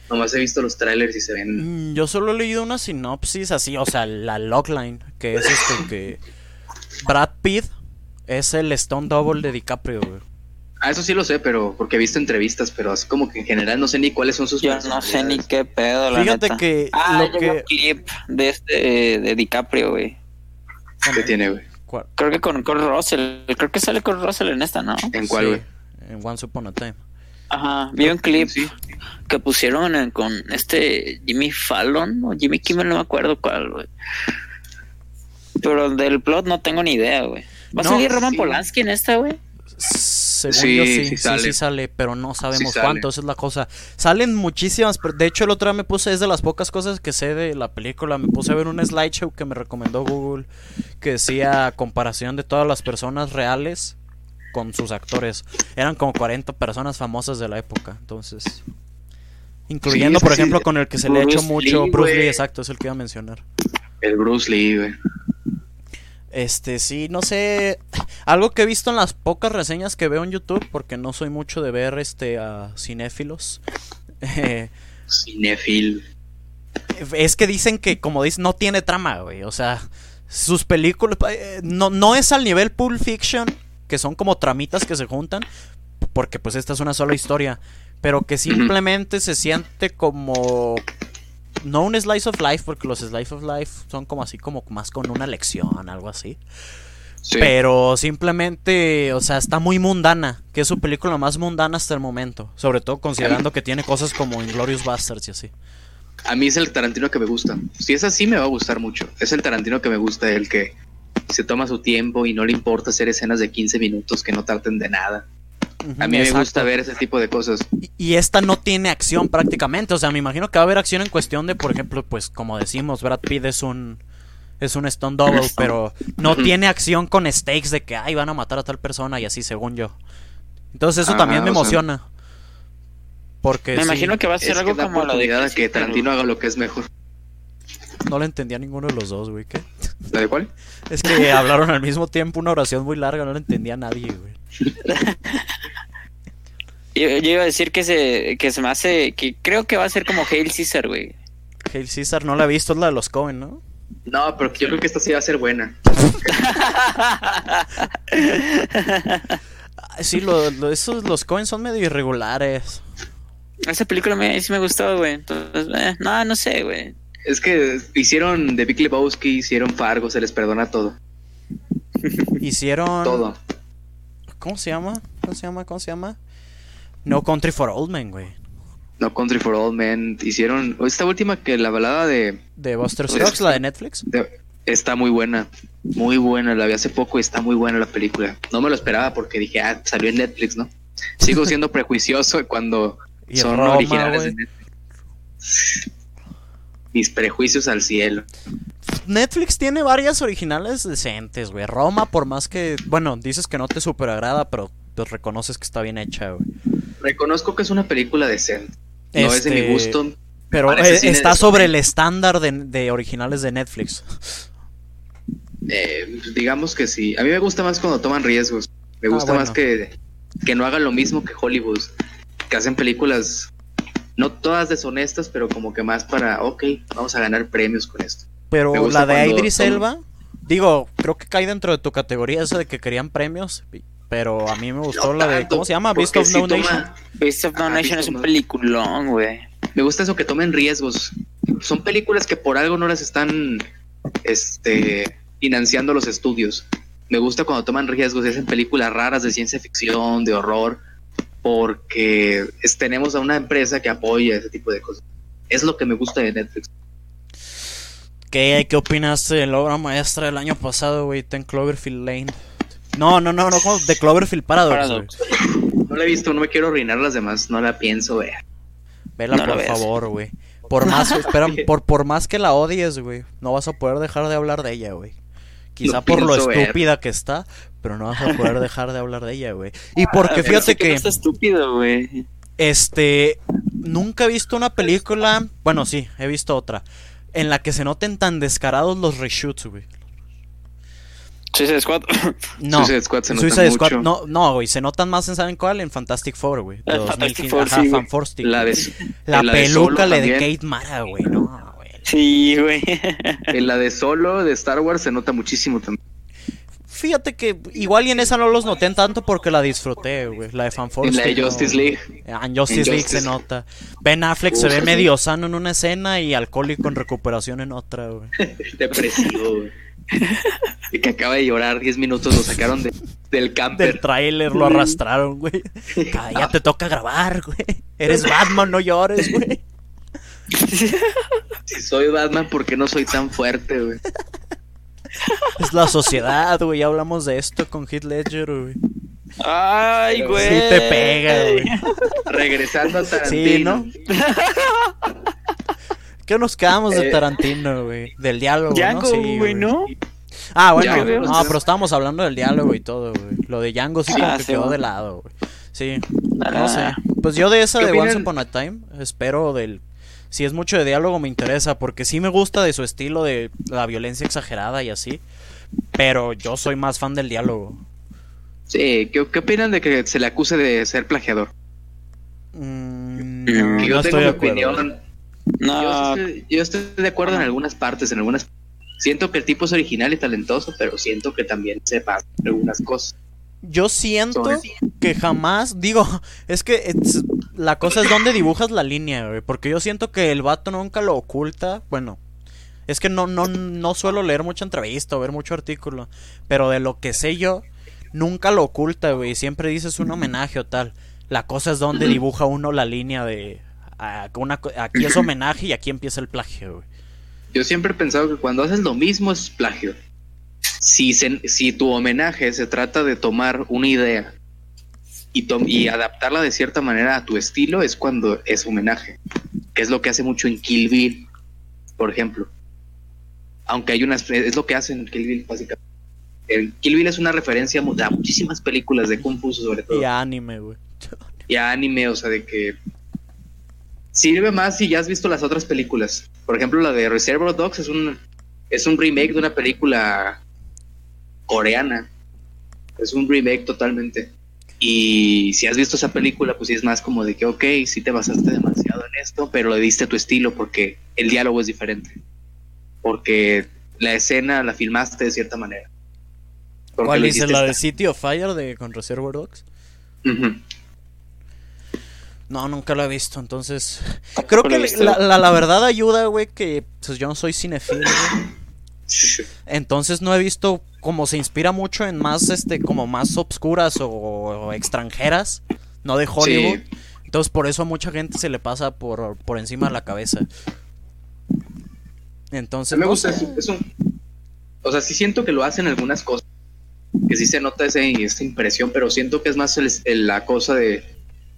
Nomás he visto los trailers y se ven. Mm, yo solo he leído una sinopsis así, o sea, la logline, que es este que Brad Pitt es el Stone Double de DiCaprio, güey. Ah, eso sí lo sé, pero porque he visto entrevistas, pero así como que en general no sé ni cuáles son sus Yo no sé ni qué pedo, la Fíjate neta. que Ah, lo yo vi un que clip de este de DiCaprio, güey. ¿Qué tiene, güey? ¿Cuál? Creo que con Russell, creo que sale Kurt Russell en esta, ¿no? ¿En cuál, Sí, güey? en Once Upon a Time. Ajá, vi un clip Sí. que pusieron en- con este Jimmy Fallon o Jimmy Kimmel, no me acuerdo cuál, güey. Pero del plot no tengo ni idea, güey. ¿Va a salir Roman sí. Polanski en esta, güey? Según Sí, yo sí, sí, sí sí sale. pero no sabemos sale. cuánto, esa es la cosa. Salen muchísimas, pero de hecho el otro día me puse, es de las pocas cosas que sé de la película, me puse a ver un slideshow que me recomendó Google, que decía comparación de todas las personas reales con sus actores. Eran como 40 personas famosas de la época, entonces... Incluyendo, por ejemplo, con el que se le ha hecho mucho... Lee, Bruce Lee, exacto, es el que iba a mencionar. El Bruce Lee, güey. Este, sí, no sé. Algo que he visto en las pocas reseñas que veo en YouTube, porque no soy mucho de ver este a cinéfilos. Cinefil. es que dicen que, como dicen, no tiene trama, güey. O sea, sus películas. eh, no, no es al nivel Pulp Fiction, que son como tramitas que se juntan, porque pues esta es una sola historia. Pero que simplemente se siente como. No un slice of life, porque los slice of life son como así, como más con una lección, algo así. Sí. Pero simplemente, o sea, está muy mundana, que es su película más mundana hasta el momento. Sobre todo considerando que tiene cosas como Inglorious Bastards y así. A mí es el Tarantino que me gusta. Si es así, me va a gustar mucho. Es el Tarantino que me gusta, el que se toma su tiempo y no le importa hacer escenas de 15 minutos que no traten de nada. A mí me gusta ver ese tipo de cosas. Y- Y esta no tiene acción prácticamente. O sea, me imagino que va a haber acción en cuestión de, por ejemplo, pues como decimos, Brad Pitt es un es un Stone Double, pero no tiene acción con stakes de que ay van a matar a tal persona y así, según yo. Entonces eso Ah, también me o sea- emociona. Porque Me sí, imagino que va a ser algo como la de que Tarantino haga lo que es mejor. no le entendía a ninguno de los dos, güey. ¿qué? ¿La de cuál? Es que hablaron al mismo tiempo una oración muy larga, no le entendía a nadie, güey. Yo, yo iba a decir que se, que se me hace, que creo que va a ser como Hail Caesar, güey. Hail Caesar no la he visto, es la de los Cohen, ¿no? No, pero yo creo que esta sí va a ser buena. Sí, lo, lo- esos los Cohen son medio irregulares. Esa película me, sí me gustó, güey. Entonces, eh, no, no sé, güey. Es que hicieron The Big Lebowski, hicieron Fargo, se les perdona todo. Hicieron Todo. ¿Cómo se llama? ¿Cómo se llama? ¿Cómo se llama? No Country for Old Men, güey. No Country for Old Men. Hicieron esta última que la balada de, De Buster Scruggs, la de Netflix. de- está muy buena. Muy buena, la vi hace poco y está muy buena la película. No me lo esperaba porque dije, ah, salió en Netflix, ¿no? Sigo siendo prejuicioso cuando son Roma, originales de. Netflix. Mis prejuicios al cielo. Netflix tiene varias originales decentes, güey. Roma, por más que, bueno, dices que no te super agrada, pero pues reconoces que está bien hecha, güey. Reconozco que es una película decente. No es de Este, mi gusto. Pero eh, está sobre el estándar de, de originales de Netflix. Eh, digamos que sí. A mí me gusta más cuando toman riesgos. Me Ah, gusta bueno. más que, que no hagan lo mismo que Hollywood. Que hacen películas, no todas deshonestas, pero como que más para, ok, vamos a ganar premios con esto. Pero la de Idris son- Elba, digo, creo que cae dentro de tu categoría esa de que querían premios. Pero a mí me gustó No la de, ¿cómo se llama? Beast of sí No Nation. toma- Beast of No Nation Beast es un No- peliculón, güey. Me gusta eso que tomen riesgos. Son películas que por algo no las están este, financiando los estudios. Me gusta cuando toman riesgos y hacen películas raras de ciencia ficción, de horror, porque es- tenemos a una empresa que apoya ese tipo de cosas. Es lo que me gusta de Netflix. ¿Qué, ¿Qué opinaste de la obra maestra del año pasado, güey? Ten Cloverfield Lane. No, no, no, no, como de Cloverfield Paradox. No la he visto, no me quiero arruinar las demás, no la pienso ver. Vela, No por favor, güey. Por más, espera, por, por más que la odies, güey. No vas a poder dejar de hablar de ella, güey. quizá por lo estúpida que está, pero no vas a poder dejar de hablar de ella, güey. Y porque fíjate que... está estúpido, güey. Este, nunca he visto una película, bueno, sí, he visto otra, en la que se noten tan descarados los reshoots, güey. Suicide Squad. No, Suicide Squad se nota mucho. Squad, no, no, güey, se notan más en ¿saben cuál? En Fantastic Four, güey. Ah, Fantastic Four, sí, Fan Fantastic. La, de, la la peluca de, le de Kate Mara, güey, no, güey. Sí, güey. En la de Solo de Star Wars se nota muchísimo también. Fíjate que igual y en esa no los noté tanto porque la disfruté, güey. La de Fan En la de Justice no, League. En Justice En League Justice se nota. Ben Affleck se ve sí. medio sano en una escena y alcohólico en recuperación en otra, güey. Depresivo, güey. Y que acaba de llorar 10 minutos, lo sacaron de, del camper. Del tráiler lo arrastraron, güey. Ah, Ya te toca grabar, güey. Eres Batman, no llores, güey. Si soy Batman, ¿por qué no soy tan fuerte, güey? Es la sociedad, güey. Ya hablamos de esto con Heath Ledger, güey. Ay, güey. Sí te pega, güey. Regresando a Tarantino. Sí, ¿no? ¿Qué nos quedamos de Eh, Tarantino, güey? Del diálogo, Django, ¿no? Sí, güey, ¿no? Ah, bueno, Django, no, pero estábamos hablando del diálogo y todo, güey. Lo de Django sí como Ah, que quedó de lado, güey. Sí, Ah. no sé. Pues yo de esa ¿Qué de Once opinan? Upon a Time espero del... Si es mucho de diálogo me interesa, porque sí me gusta de su estilo de la violencia exagerada y así. Pero yo soy más fan del diálogo. Sí, ¿qué, qué opinan de que se le acuse de ser plagiador? Mm, no, yo no tengo estoy mi de acuerdo. opinión. No, Yo, estoy, yo estoy de acuerdo en algunas partes, en algunas. Siento que el tipo es original y talentoso, pero siento que también se pasa algunas cosas. Yo siento que jamás, digo, es que es- la cosa es donde dibujas la línea, güey, porque yo siento que el vato nunca lo oculta, bueno, es que no, no, no suelo leer mucha entrevista o ver mucho artículo, pero de lo que sé yo, nunca lo oculta, güey, siempre dices un homenaje o tal. La cosa es donde dibuja uno la línea de, aquí es homenaje y aquí empieza el plagio, güey. Yo siempre he pensado que cuando haces lo mismo es plagio. Si, se- si tu homenaje se trata de tomar una idea y, y adaptarla de cierta manera a tu estilo, es cuando es homenaje. Que es lo que hace mucho en Kill Bill, por ejemplo. Aunque hay unas. Es lo que hacen en Kill Bill, básicamente. El Kill Bill es una referencia a muchísimas películas de Kung Fu, sobre todo. Y anime, güey. y a anime, o sea, de que sirve más si ya has visto las otras películas. Por ejemplo, la de Reservoir Dogs es un es un remake de una película coreana. Es un remake totalmente. Y si has visto esa película, pues sí es más como de que, ok, sí te basaste demasiado en esto, pero le diste tu estilo porque el diálogo es diferente. Porque la escena la filmaste de cierta manera. Porque ¿Cuál lo dice hiciste la de esta- City of Fire de con Reservoir Dogs? No, nunca lo he visto, entonces... Creo que la, la, la verdad ayuda, güey, que pues yo no soy cinefilo, güey. Entonces no he visto como se inspira mucho en más, este, como más obscuras o, o extranjeras, no de Hollywood. Sí. Entonces por eso a mucha gente se le pasa por, por encima de la cabeza. Entonces... me gusta, es un... O sea, sí siento que lo hacen algunas cosas, que sí se nota ese, esa impresión, pero siento que es más el- el- la cosa de...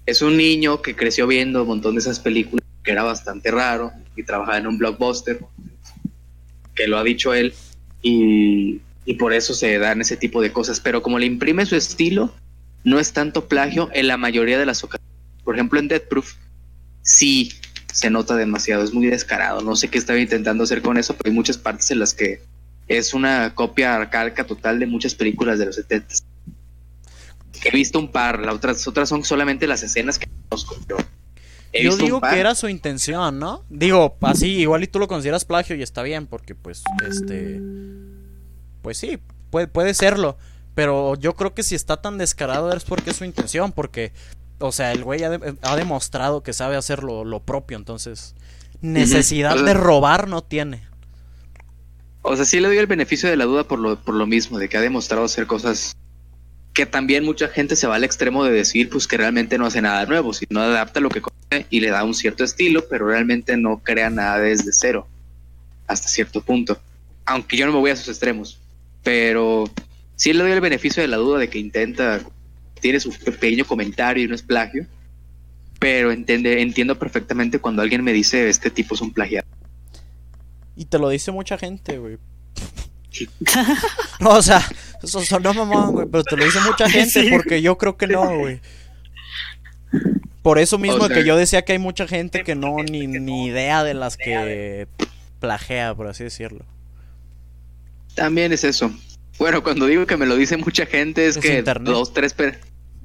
Es un niño que creció viendo un montón de esas películas, que era bastante raro, y trabajaba en un blockbuster, que lo ha dicho él, y, y por eso se dan ese tipo de cosas, pero como le imprime su estilo, no es tanto plagio en la mayoría de las ocasiones. Por ejemplo, en Death Proof, sí se nota demasiado, es muy descarado. No sé qué estaba intentando hacer con eso, pero hay muchas partes en las que es una copia calca total de muchas películas de los 70. He visto un par, las otras, otras son solamente las escenas que conozco. Yo, he Yo digo que era su intención, ¿no? Digo, así, igual y tú lo consideras plagio y está bien, porque pues, este... Pues sí, puede, puede serlo. Pero yo creo que si está tan descarado es porque es su intención, porque... O sea, el güey ha, de- ha demostrado que sabe hacer lo, lo propio, entonces... Necesidad de robar no tiene. O sea, sí le doy el beneficio de la duda por lo, por lo mismo, de que ha demostrado hacer cosas que también mucha gente se va al extremo de decir pues que realmente no hace nada nuevo, sino adapta lo que conoce y le da un cierto estilo, pero realmente no crea nada desde cero, hasta cierto punto. Aunque yo no me voy a sus extremos, pero sí le doy el beneficio de la duda de que intenta, tiene su pequeño comentario y no es plagio, pero entiendo perfectamente cuando alguien me dice este tipo es un plagiado. Y te lo dice mucha gente, güey. No, o sea, eso sonó mamón, güey, pero te lo dice mucha gente porque yo creo que no, güey. Por eso mismo que yo decía que hay mucha gente que no ni, ni idea de las que plagea, por así decirlo. También es eso. Bueno, cuando digo que me lo dice mucha gente es, que dos, tres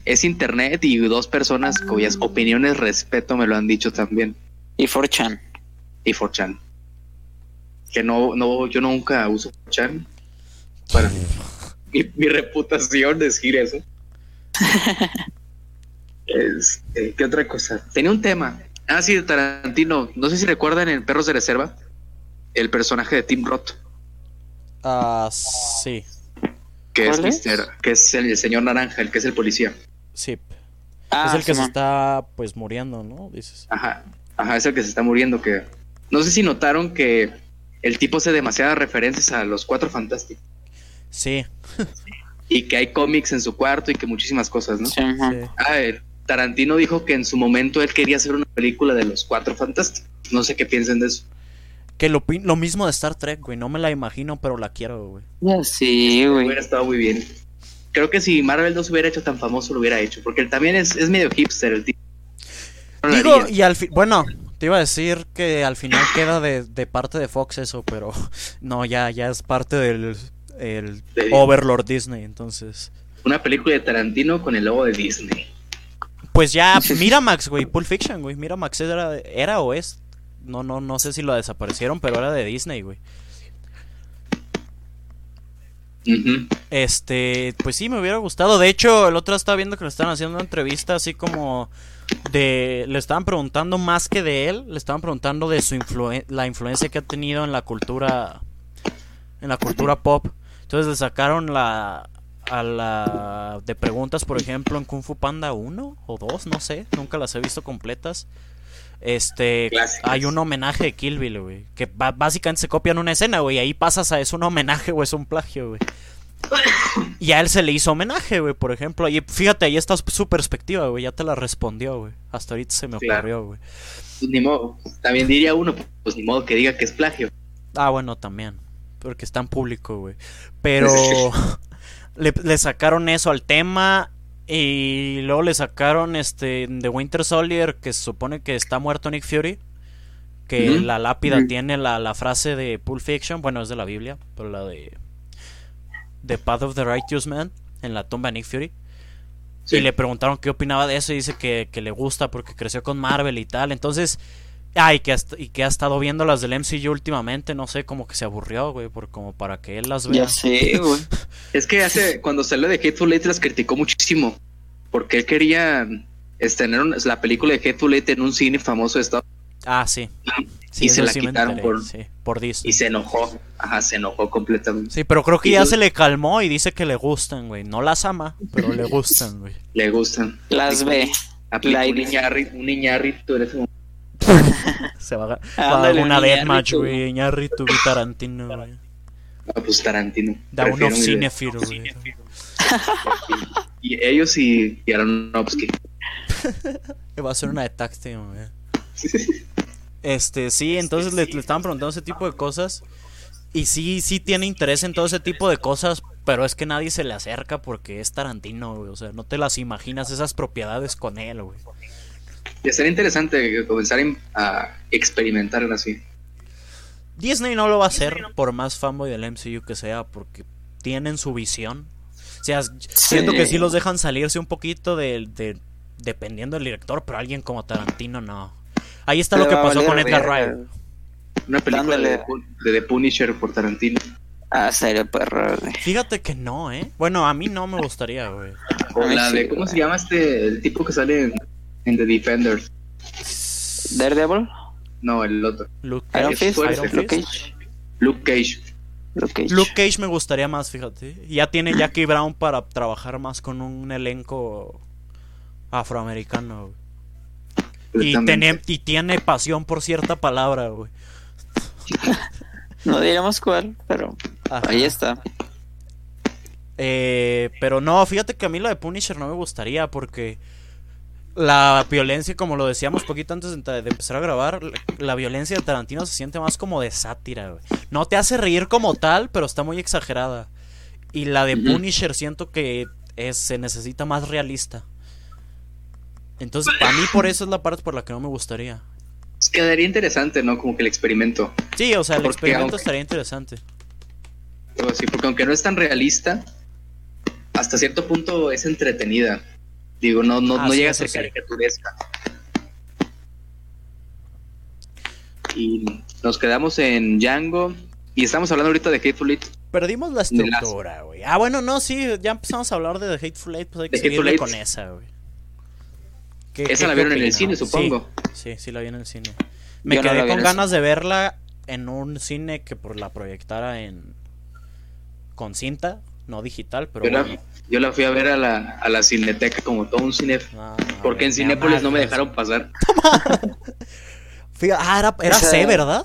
es internet y dos personas cuyas opiniones respeto me lo han dicho también. Y 4chan. Y 4chan. Que no, no, yo nunca uso 4chan. Para mi, reputación decir eso. Este, ¿Qué otra cosa? Tenía un tema. Ah, sí, de Tarantino. No sé si recuerdan en Perros de Reserva el personaje de Tim Roth. Ah, sí. Que es, que es el, señor naranja, el que es el policía. Sí. Ah, es el que se está pues muriendo, ¿no? Dices. Ajá. Ajá, es el que se está muriendo. Que no sé si notaron que el tipo hace demasiadas referencias a los cuatro fantásticos. Sí. y que hay cómics en su cuarto y que muchísimas cosas, ¿no? Sí, Ah, Tarantino dijo que en su momento él quería hacer una película de los cuatro fantásticos. No sé qué piensen de eso. Que lo, lo mismo de Star Trek, güey. No me la imagino, pero la quiero, güey. Sí, güey. Hubiera estado muy bien. Creo que si Marvel no se hubiera hecho tan famoso, lo hubiera hecho. Porque él también es, medio hipster, el tipo. Digo, y al fin. Bueno, te iba a decir que al final queda de, parte de Fox eso, pero no, ya, ya es parte del el Overlord Disney, entonces. Una película de Tarantino con el logo de Disney. Pues ya, Miramax, güey, Pulp Fiction, güey. Miramax era, era o es no, no, no sé si lo desaparecieron, pero era de Disney, güey. Este, pues sí, me hubiera gustado. De hecho, el otro estaba viendo que le estaban haciendo una entrevista así como de. Le estaban preguntando más que de él, le estaban preguntando de su la influencia que ha tenido en la cultura. En la cultura pop. Entonces le sacaron la. A la. De preguntas, por ejemplo, en Kung Fu Panda 1 o 2, no sé. Nunca las he visto completas. Este, hay un homenaje de Kill Bill, güey. Que básicamente se copian una escena, güey. Ahí pasas a es un homenaje o es un plagio, güey. Y a él se le hizo homenaje, güey, por ejemplo. Y fíjate, ahí está su perspectiva, güey. Ya te la respondió, güey. Hasta ahorita se me ocurrió, güey. Pues ni modo. También diría uno, pues ni modo que diga que es plagio. Ah, bueno, también. Porque está en público, güey. Pero le, le sacaron eso al tema y luego le sacaron este The Winter Soldier, que se supone que está muerto Nick Fury. Que la lápida tiene la, la, frase de Pulp Fiction, bueno, es de la Biblia, pero la de The Path of the Righteous Man, en la tumba de Nick Fury. Y le preguntaron qué opinaba de eso y dice que, que, le gusta porque creció con Marvel y tal. Entonces, ay, que, y que ha estado viendo las del MCU últimamente, no sé, como que se aburrió, güey, por, como para que él las vea. Ya sé, güey. es que hace, cuando salió de Hateful Eight las criticó muchísimo, porque él quería este, tener la película de Hateful Eight en un cine famoso de Estados Ah, sí. Y se la quitaron por, por Disney. Y se enojó. Ajá, se enojó completamente. Sí, pero creo que ya se le calmó y dice que le gustan, güey. No las ama, pero le gustan, güey. Le gustan. Las ve. un, niñarri, un niñarrito en ese momento Se va a, dar una deathmatch, güey. Ñarrito y Tarantino, güey. Ah, pues Tarantino. Da unos cinefiro, güey. Y ellos y, y Aronofsky. Va a ser una de táctil, güey. Este, sí, entonces le, le estaban preguntando ese tipo de cosas. Y sí, sí tiene interés en todo ese tipo de cosas, pero es que nadie se le acerca porque es Tarantino, güey. O sea, no te las imaginas esas propiedades con él, güey. Y sería interesante comenzar a experimentar así. Disney no lo va a hacer, por más fanboy del MCU que sea, porque tienen su visión. O sea, siento que sí los dejan salirse un poquito de, dependiendo del director, pero alguien como Tarantino no. Ahí está lo que pasó con Edgar Wright. Una película de, The Punisher por Tarantino. Ah, serio, perro, Fíjate que no, ¿eh? Bueno, a mí no me gustaría, güey. O la de, ¿cómo se llama este? El tipo que sale en en The Defenders. ¿Daredevil? No, el otro. Luke Cage. Luke Cage. Luke Cage. Luke Cage. me gustaría más, fíjate. Ya tiene Jackie Brown para trabajar más con un elenco afroamericano. Y tiene, y tiene pasión por cierta palabra, güey. no diríamos cuál, pero ahí está. Eh, pero no, fíjate que a mí lo de Punisher no me gustaría porque la violencia, como lo decíamos poquito antes de, empezar a grabar, la, violencia de Tarantino se siente más como de sátira, güey. No te hace reír como tal, pero está muy exagerada. Y la de Punisher siento que es, se necesita más realista. Entonces, para mí por eso es la parte por la que no me gustaría. Quedaría interesante, ¿no? Como que el experimento. Sí, o sea, el experimento estaría interesante. sí, porque aunque no es tan realista, hasta cierto punto es entretenida. Digo, no, no, no llega a ser caricaturesca. Y nos quedamos en Django. Y estamos hablando ahorita de Hateful Eight. Perdimos la estructura, güey. Ah, bueno, no, sí, ya empezamos a hablar de The Hateful Eight, pues hay que seguirle con esa, güey. Esa la vieron en el cine, supongo. Sí, sí, la vi en el cine. Me quedé con ganas de verla en un cine que por la proyectara en con cinta, no digital, pero yo, la, fui a ver a la, a la cineteca como todo un cine. Ah, porque en Cinépolis no me dejaron pasar. ah, era, era C, ¿verdad?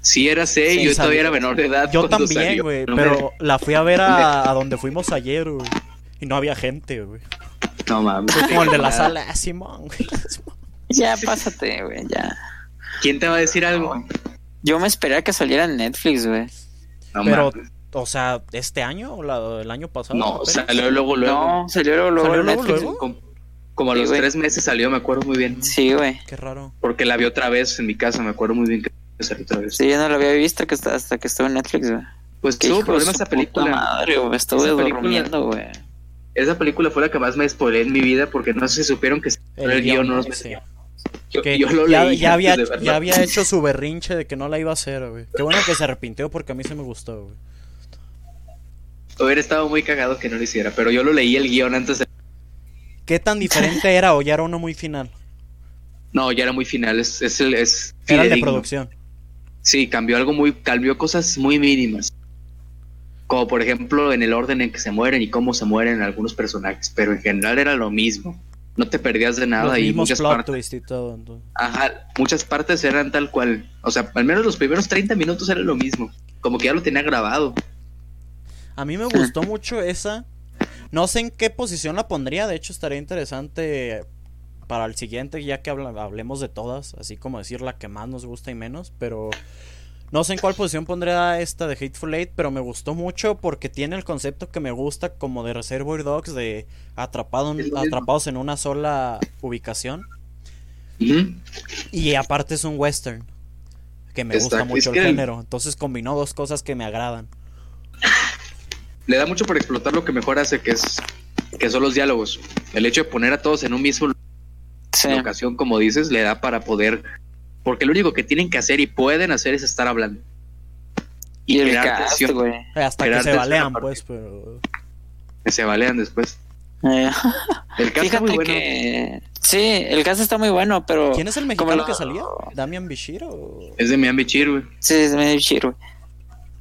Sí, era C y yo todavía era menor de edad. Yo también, güey. pero la fui a ver a, a donde fuimos ayer, güey. Y no había gente, güey. No mames. Como el de la sala, Simón, güey. Ya, pásate, güey, ya. ¿Quién te va a decir algo? Yo me esperé a que saliera en Netflix, güey. No, Pero, o sea, ¿este año o el año pasado? No, salió luego, luego. No, salió luego, luego ¿Salió luego, Netflix. Como, a los tres meses salió, me acuerdo muy bien. Sí, güey. Qué raro. Porque la vi otra vez en mi casa, me acuerdo muy bien que salió otra vez. Sí, yo no la había visto que hasta que estuvo en Netflix, güey. Pues tuvo problemas esa película. Madre, güey, estuve durmiendo, güey. Esa película fue la que más me spoilé en mi vida porque no si supieron que el, guion no nos Yo, lo ya, leí ya había, ya había hecho su berrinche de que no la iba a hacer, güey. Qué bueno que se arrepintió porque a mí se me gustó, güey. Hubiera estado muy cagado que no lo hiciera, pero yo lo leí el guion antes de... ¿Qué tan diferente era o ya era uno muy final? No, ya era muy final, es, es el... Es era el de producción. Sí, cambió algo muy... cambió cosas muy mínimas como por ejemplo en el orden en que se mueren y cómo se mueren algunos personajes, pero en general era lo mismo. No te perdías de nada y muchas partes. Y todo, Ajá, muchas partes eran tal cual. O sea, al menos los primeros 30 minutos era lo mismo. Como que ya lo tenía grabado. A mí me gustó mucho esa. No sé en qué posición la pondría. De hecho, estaría interesante para el siguiente, ya que hablemos de todas. Así como decir la que más nos gusta y menos. Pero no sé en cuál posición pondría esta de Hateful Eight, pero me gustó mucho porque tiene el concepto que me gusta como de Reservoir Dogs, de atrapado, atrapados en una sola ubicación. Y aparte es un western, que me gusta mucho el género. Entonces combinó dos cosas que me agradan. Le da mucho por explotar lo que mejor hace, que es que son los diálogos. El hecho de poner a todos en un mismo ocasión, como dices, le da para poder porque lo único que tienen que hacer y pueden hacer es estar hablando. Y, el cast, güey. Hasta que se balean, pues, pero... Que se balean después. Eh. El cast está muy bueno. Que... Sí, el cast está muy bueno, pero... ¿Quién es el mexicano que salía? ¿Damian Bichir o...? Es de Damian Bichir, güey. Sí, es de Damian Bichir, güey.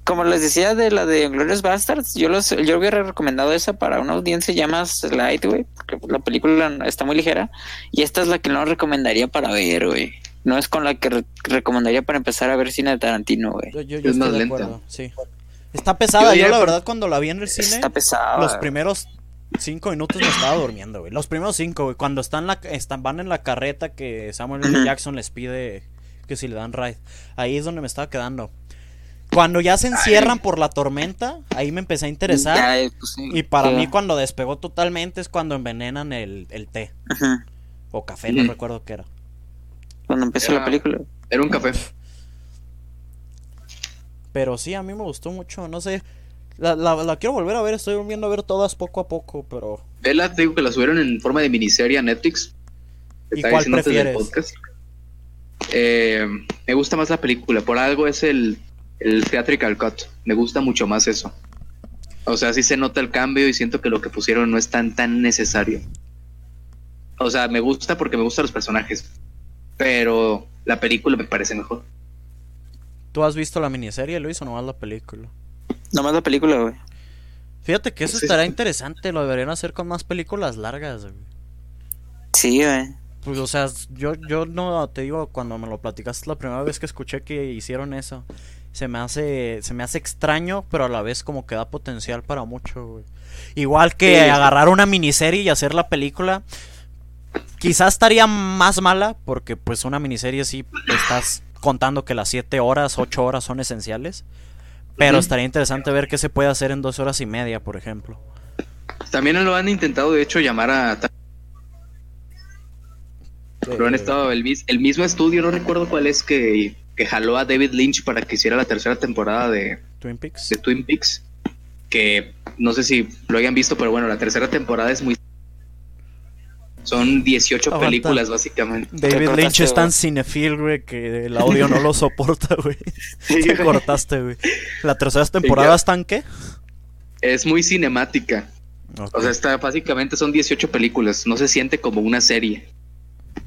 Como les decía de la de Glorious Bastards, yo los, yo hubiera recomendado esa para una audiencia ya más light, güey, porque la película está muy ligera. Y esta es la que no recomendaría para ver, güey no es con la que recomendaría para empezar a ver cine de Tarantino, güey. es más lenta. Sí. Está pesada. Yo, la verdad, cuando la vi en el cine, está pesada, los primeros cinco minutos me estaba durmiendo, güey. Los primeros cinco, güey. Cuando están, la, están van en la carreta que Samuel L. Jackson les pide que si le dan ride. Ahí es donde me estaba quedando. Cuando ya se encierran por la tormenta, ahí me empecé a interesar. Pues y para mí, cuando despegó totalmente, es cuando envenenan el, té. O café, no recuerdo qué era cuando empezó la película. Era un café. Pero sí, a mí me gustó mucho, no sé. La, la, quiero volver a ver, estoy volviendo a ver todas poco a poco, pero... Vela, te digo que la subieron en forma de miniserie a Netflix. ¿Y cuál prefieres? Eh, me gusta más la película, por algo es el, el theatrical cut. Me gusta mucho más eso. O sea, sí se nota el cambio y siento que lo que pusieron no es tan tan necesario. O sea, me gusta porque me gustan los personajes pero la película me parece mejor. ¿Tú has visto la miniserie, Luis, o nomás la película? Nomás la película, güey. Fíjate que eso estará interesante, lo deberían hacer con más películas largas, güey. Sí, güey. Pues, o sea, yo, yo no te digo, cuando me lo platicaste la primera vez que escuché que hicieron eso, se me hace, se me hace extraño, pero a la vez como que da potencial para mucho, güey. Igual que agarrar una miniserie y hacer la película, Quizás estaría más mala porque pues una miniserie sí estás contando que las 7 horas, 8 horas son esenciales. Pero estaría interesante ver qué se puede hacer en dos horas y media, por ejemplo. También lo han intentado, de hecho, llamar a... Lo han estado, el, el, mismo estudio, no recuerdo cuál es, que, que jaló a David Lynch para que hiciera la tercera temporada de Twin Peaks. De Twin Peaks. Que no sé si lo hayan visto, pero bueno, la tercera temporada es muy son 18 películas, básicamente. David Lynch es tan cinefil, güey, que el audio no lo soporta, güey. Sí, Te cortaste, güey. ¿La tercera temporada está en qué? Es muy cinemática. O sea, está, básicamente son 18 películas. No se siente como una serie.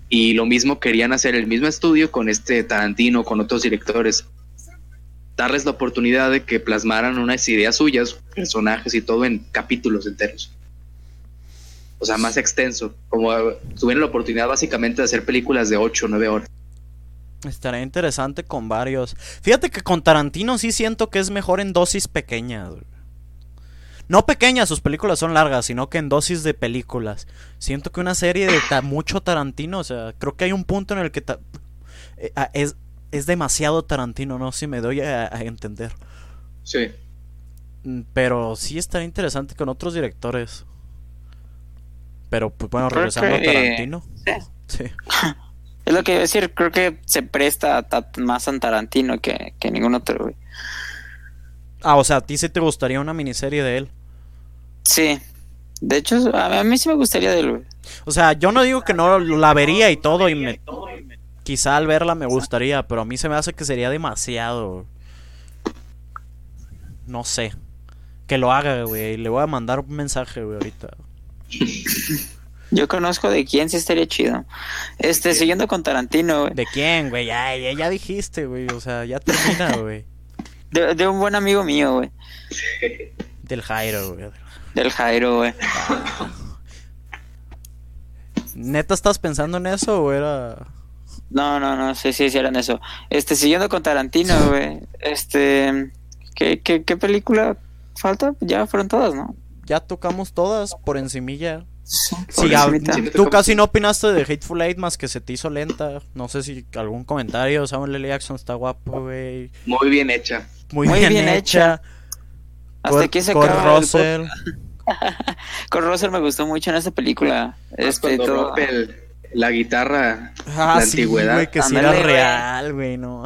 Y lo mismo querían hacer el mismo estudio con este Tarantino, con otros directores. Darles la oportunidad de que plasmaran unas ideas suyas, personajes y todo en capítulos enteros o sea, más extenso. Como tuvieron la oportunidad básicamente de hacer películas de 8 o 9 horas. Estaría interesante con varios. Fíjate que con Tarantino sí siento que es mejor en dosis pequeñas. No pequeñas, sus películas son largas, sino que en dosis de películas. Siento que una serie de mucho Tarantino, o sea, creo que hay un punto en el que eh, ah, es, es demasiado Tarantino, no si me doy a, a, entender. Sí. Mm, pero sí estaría interesante con otros directores. Pero pues bueno, regresando a Tarantino. sí. Es lo que iba a decir, creo que se presta más a Tarantino que, que ningún otro, güey. Ah, o sea, a ti sí te gustaría una miniserie de él. Sí. De hecho, a mí sí me gustaría de él, güey. O sea, yo no digo que no la vería y todo y me... Quizá al verla me gustaría, pero a mí se me hace que sería demasiado. No sé. Que lo haga, güey. Le voy a mandar un mensaje, güey, ahorita. Yo conozco de quién sí estaría chido. Este, siguiendo con Tarantino, ¿De quién, güey? Ya, ya, dijiste, güey. O sea, ya termina, güey. De, un buen amigo mío, güey. Del Jairo, güey. Del Jairo, güey. ¿Neta estás pensando en eso o era.? No, no, no, sí, sí, sí, eran eso. Este, siguiendo con Tarantino, güey. Este. ¿qué, qué, ¿Qué película falta? Ya fueron todas, ¿no? Ya tocamos todas por encimilla. Sí, tú casi no opinaste de Hateful Eight más que se te hizo lenta. No sé si algún comentario. Samuel L. Jackson está guapo, güey. Muy bien hecha. Muy, bien, hecha. Hasta aquí se acaba Russell. con Russell me gustó mucho en esta película. Este, todo... la guitarra, ah, la antigüedad. que sí era real, güey, no.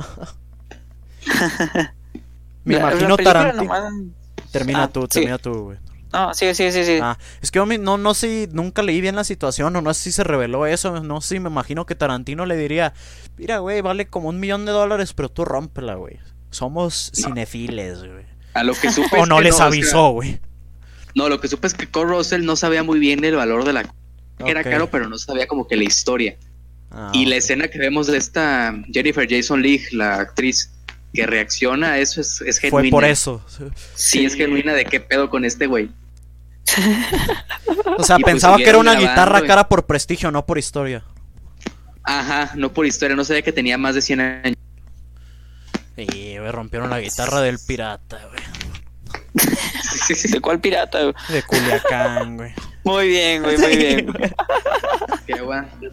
me imagino Tarantino. Termina ah, tú, termina tú, güey. No, sí, sí, sí, sí. Ah, es que no, no sé, nunca leí bien la situación o no sé si se reveló eso, no sé, me imagino que Tarantino le diría, mira, güey, vale como un millón de dólares, pero tú rómpela, güey. Somos cinefiles, güey. A lo que supe O no les avisó, güey. No, lo que supe es que Cole Russell no sabía muy bien el valor de la... Era caro, pero no sabía como que la historia. Ah, y la escena que vemos de esta Jennifer Jason Leigh, la actriz, que reacciona a eso es, es genuina. Fue por eso. Sí, es genuina de qué pedo con este güey. o sea, pues pensaba que era una guitarra cara por prestigio, no por historia. Ajá, no por historia, no sabía que tenía más de 100 años. Y me rompieron la guitarra del pirata, güey. ¿De cuál pirata, güey? De Culiacán, güey. Muy bien, güey, muy bien.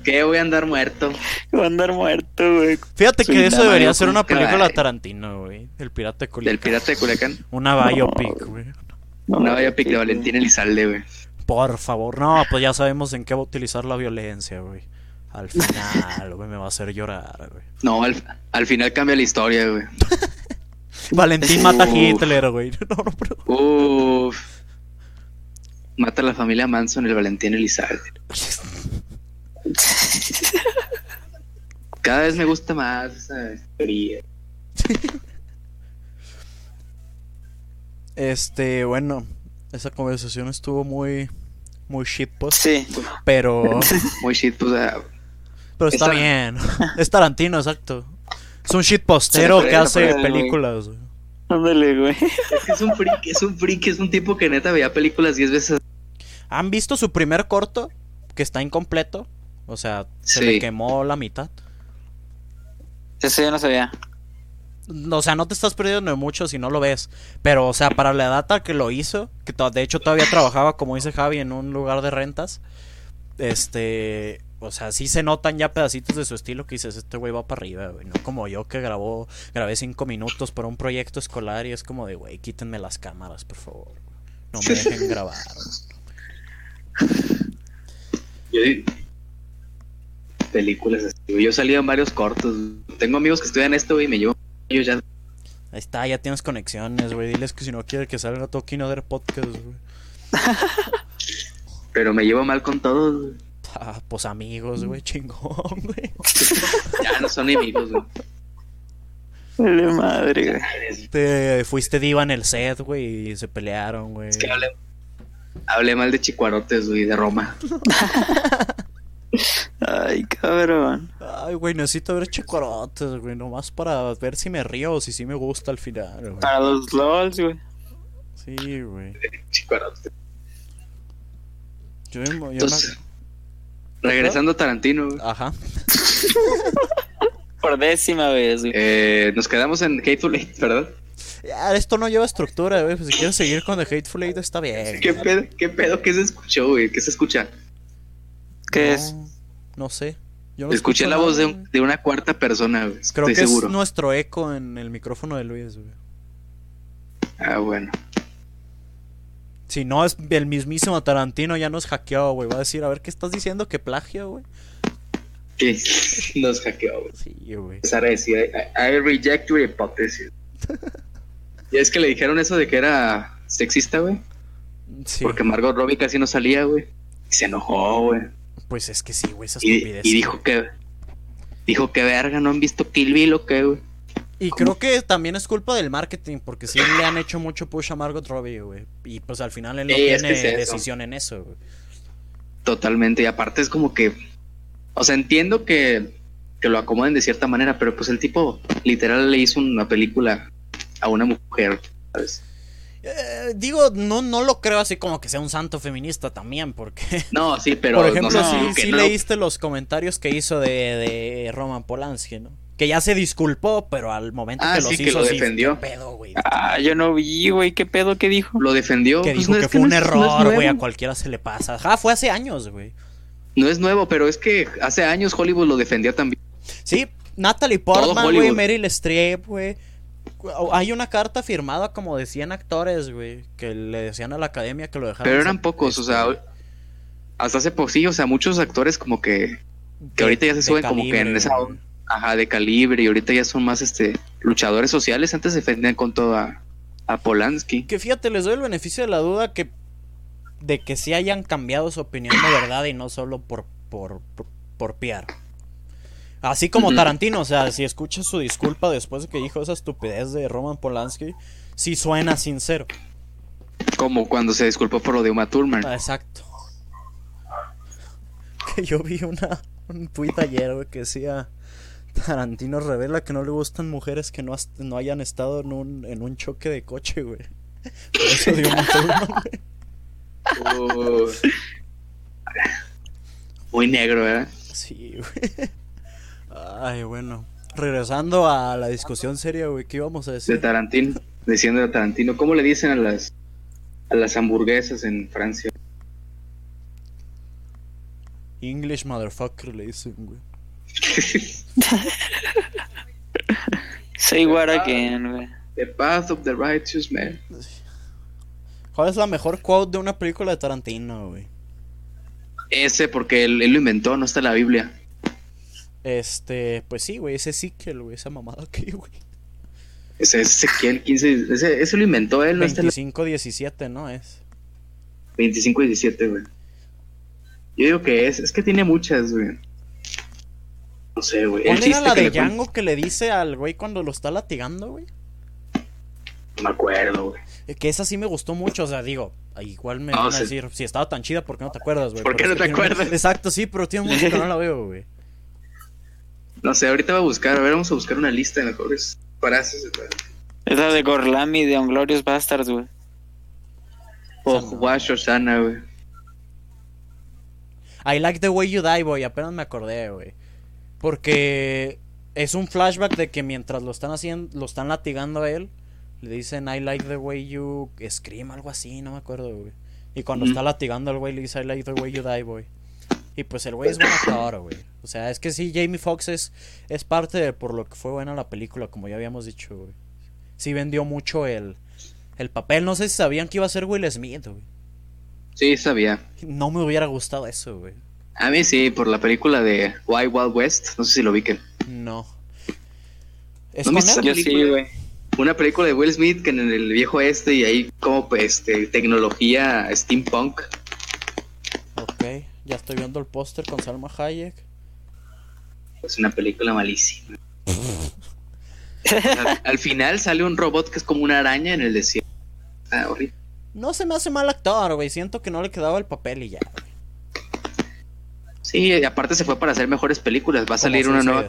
¿Qué voy, a andar muerto. Voy a andar muerto, güey. Fíjate que eso debería ser una película Tarantino, güey. El pirata de Culiacán. ¿Del pirata de Culiacán? Una biopic, güey. Una biopic de Valentín Elizalde, güey. Por favor, no, pues ya sabemos en qué va a utilizar la violencia, güey. Al final, güey, me va a hacer llorar, güey. No, al, al final cambia la historia, güey. Valentín mata a Hitler, güey. No, no, pero... Uf. Mata a la familia Manson el Valentín Elizalde. Cada vez me gusta más esa historia. Este, bueno, esa conversación estuvo muy muy shitpost. Sí. Pero muy shitpost. Pero está, bien. Es Tarantino, exacto. Es un shitpostero que hace películas. Ándale, güey. Es que es un freak, es un freak, es un tipo que neta veía películas 10 veces. ¿Han visto su primer corto? Que está incompleto. O sea, se le quemó la mitad. Eso yo no sabía. O sea, no te estás perdiendo de mucho si no lo ves. Pero, o sea, para la data que lo hizo, que de hecho todavía trabajaba, como dice Javi, en un lugar de rentas. Este. o sea, sí se notan ya pedacitos de su estilo que dices, este güey va para arriba, güey. No como yo que grabó, grabé cinco minutos para un proyecto escolar y es como de, güey, quítenme las cámaras, por favor. No me dejen grabar. Yo películas así, Yo salí en varios cortos. Tengo amigos que estudian esto, güey, y me llevo ellos ya. Ahí está, ya tienes conexiones, güey. Diles que si no quiere que salga Tokino del podcast, güey. Pero me llevo mal con todos, güey. Ah, pues amigos, güey, chingón, güey. ya no son amigos, güey. Vale madre, güey. Te fuiste diva en el set, güey, y se pelearon, güey. Es que hablé, hablé mal de chicuarotes, güey, de Roma. Ay, cabrón. Ay, güey, necesito ver chicuarotes, güey, nomás para ver si me río o si sí me gusta al final, güey. Para los LOLs, güey. Sí, güey. Chicuarotes. Yo, yo Entonces, regresando a Tarantino, güey. Ajá. Por décima vez, güey. Eh, nos quedamos en Hateful Eight, ¿verdad? Ya, esto no lleva estructura, güey. Pues si quieres seguir con The Hateful Eight está bien. ¿Qué pedo, qué pedo? ¿Qué se escuchó, güey? ¿Qué se escucha? ¿Qué No, es? No sé. Yo no Escuché la voz de, un- de una cuarta persona, güey. Creo Estoy que seguro. es nuestro eco en el micrófono de Luis, güey. Ah, bueno. Si no es el mismísimo Tarantino, ya nos hackeó, güey. Va a decir, a ver, ¿qué estás diciendo? ¿Que plagio, güey? Sí, nos hackeó, güey. Sí, güey. Empezar a decir, I, I reject your hypothesis. y es que le dijeron eso de que era sexista, güey. Sí. Porque Margot Robbie casi no salía, güey. Y se enojó, güey. Pues es que sí, güey, esa Y, estupidez. y dijo que... Dijo que verga, ¿no han visto Kill Bill o qué, güey? Y creo que también es culpa del marketing, porque sí le han hecho mucho push a Margot Robbie, güey. Y pues al final él no Sí, es tiene que es eso. decisión en eso, güey. Totalmente. Y aparte es como que... O sea, entiendo que, que lo acomoden de cierta manera, pero pues el tipo literal le hizo una película a una mujer, ¿sabes? Eh, digo, no, no lo creo así como que sea un santo feminista también, porque... No, sí, pero... Por ejemplo, no sé, sí, que sí no- leíste los comentarios que hizo de, de Roman Polanski, ¿no? Que ya se disculpó, pero al momento Ah, que sí, los que hizo, lo sí, defendió. ¿qué pedo, güey? Ah, yo no vi, güey. ¿Qué pedo? ¿Qué dijo? Lo defendió. Que pues, dijo no que es fue un error, güey, a cualquiera se le pasa. Ah, fue hace años, güey. No es nuevo, pero es que hace años Hollywood lo defendía también. Sí, Natalie Portman, güey. Meryl Streep, güey. Hay una carta firmada como de 100 actores, güey, que le decían a la academia que lo dejaran. Pero eran pocos, o este, sea, hasta hace poco, sí, o sea, muchos actores como que, que de- ahorita ya se suben como que en esa güey. ajá, de calibre y ahorita ya son más este luchadores sociales, antes defendían con todo a, a Polanski. Que fíjate, les doy el beneficio de la duda que de que sí hayan cambiado su opinión de verdad y no solo por por por, por PR. Así como. Tarantino, o sea, si escuchas su disculpa después de que dijo esa estupidez de Roman Polanski, sí suena sincero. Como cuando se disculpó por lo de Uma Thurman. Ah, exacto. Que yo vi una un tweet ayer, güey, que decía Tarantino revela que no le gustan mujeres que no, no hayan estado en un, en un choque de coche, güey. Por eso dio muy negro, ¿verdad? Sí, güey. Ay, bueno. Regresando a la discusión seria, güey, ¿qué íbamos a De decir? Tarantino, diciendo de Tarantino. ¿Cómo le dicen a las a las hamburguesas en Francia? English motherfucker le dicen, güey. Say what again, güey. The path of the righteous man. ¿Cuál es la mejor quote de una película de Tarantino, güey? Ese porque él, él lo inventó, no está en la Biblia. Este, pues sí, güey, ese Ezequiel, güey, esa mamada que, güey. Ese es Ezequiel 15, ese, ese lo inventó él, no está en la 25-17, ¿no? Es. 25 y 17, güey. Yo digo que es, es que tiene muchas, güey. No sé, güey. El ¿Cuál era la de Django que le dice al güey cuando lo está latigando, güey? No me acuerdo, güey. Eh, Que esa sí me gustó mucho, o sea, digo, igual me No, van a decir, si estaba tan chida, ¿por qué no te acuerdas, güey? ¿Por qué no te acuerdas? Exacto, sí, pero tiene mucho que no la veo, güey. No sé, ahorita voy a buscar, a ver, vamos a buscar una lista de mejores frases. Es la de Gorlami de Unglorious Bastards, güey. O. Wash Osana, güey. I like the way you die, boy. Apenas me acordé, güey. Porque es un flashback de que mientras lo están haciendo, lo están latigando a él, le dicen I like the way you scream, algo así, no me acuerdo, güey. Y cuando está latigando al güey le dice I like the way you die, boy. Y pues el güey es buen actor, güey. O sea, es que sí, Jamie Foxx es, es parte de por lo que fue buena la película, como ya habíamos dicho, güey. Sí vendió mucho el, el papel. No sé si sabían que iba a ser Will Smith, güey. Sí, sabía. No me hubiera gustado eso, güey. A mí sí, por la película de Wild Wild West. No sé si lo vi que. No. ¿Es ¿No Yo sí, güey. Una película de Will Smith que en el viejo este y ahí como pues, este, tecnología steampunk. Ok, ya estoy viendo el póster con Salma Hayek. Es una película malísima. al, final sale un robot que es como una araña en el desierto. Ah, horrible. No se me hace mal actor, güey. Siento que no le quedaba el papel y ya, güey. Sí, aparte se fue para hacer mejores películas. Va a salir una nueva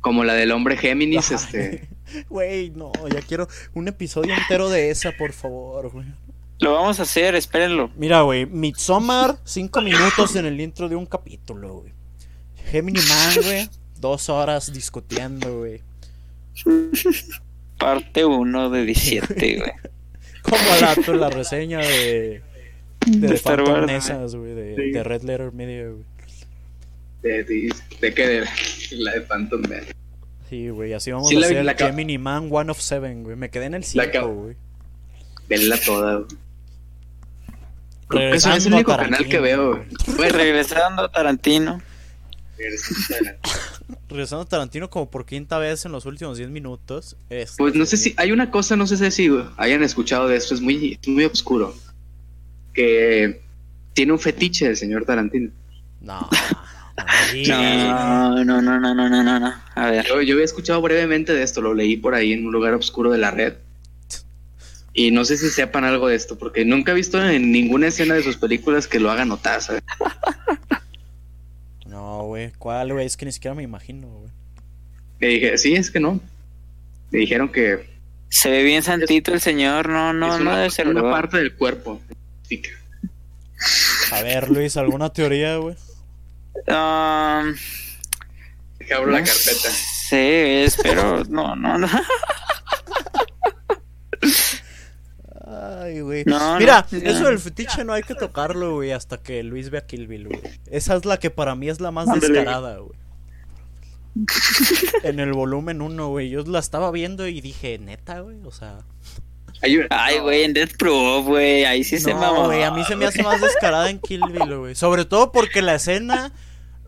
como la del hombre Géminis, este. Güey, no, ya quiero un episodio entero de esa, por favor, güey. Lo vamos a hacer, espérenlo. Mira, güey, Midsommar, cinco minutos en el intro de un capítulo, güey. Gemini Man, güey, dos horas discutiendo, güey. Parte 1 de 17, güey. Como la, la reseña de. De, de Phantom Nesas, güey. De, de, Red Letter Media, güey. ¿De, de, de qué? De la de Phantom Man. Sí, güey. Así vamos a hacer la Gemini Man One of Seven, güey. Me quedé en el 5, güey. Venla toda, güey. Regresando es el único canal que veo, güey. regresando a Tarantino. Regresando a Tarantino como por quinta vez en los últimos 10 minutos. Este, pues no sé si hay una cosa, no sé si hayan escuchado de esto, es muy, muy oscuro. Que tiene un fetiche del señor Tarantino. No. No, no, no, no, no, no, no, A ver. Yo, yo había escuchado brevemente de esto, lo leí por ahí en un lugar oscuro de la red. Y no sé si sepan algo de esto, porque nunca he visto en ninguna escena de sus películas que lo haga notar, ¿sabes? No, güey. ¿Cuál, güey? Es que ni siquiera me imagino, güey. Le dije, sí, es que no. Me dijeron que. Se ve bien santito el señor, no, no, no debe ser una parte del cuerpo. A ver, Luis, ¿alguna teoría, güey? Um, abro la carpeta. Sí, espero. no, no, no. Ay, güey. Mira, eso del fetiche no hay que tocarlo, güey, hasta que Luis vea Kill Bill, güey. Esa es la que para mí es la más descarada, güey. en el volumen 1, güey. Yo la estaba viendo y dije, neta, güey, o sea. Ay, güey, en Death Proof, güey. Ahí sí se me güey, a mí se me hace más descarada en Kill Bill, güey. Sobre todo porque la escena,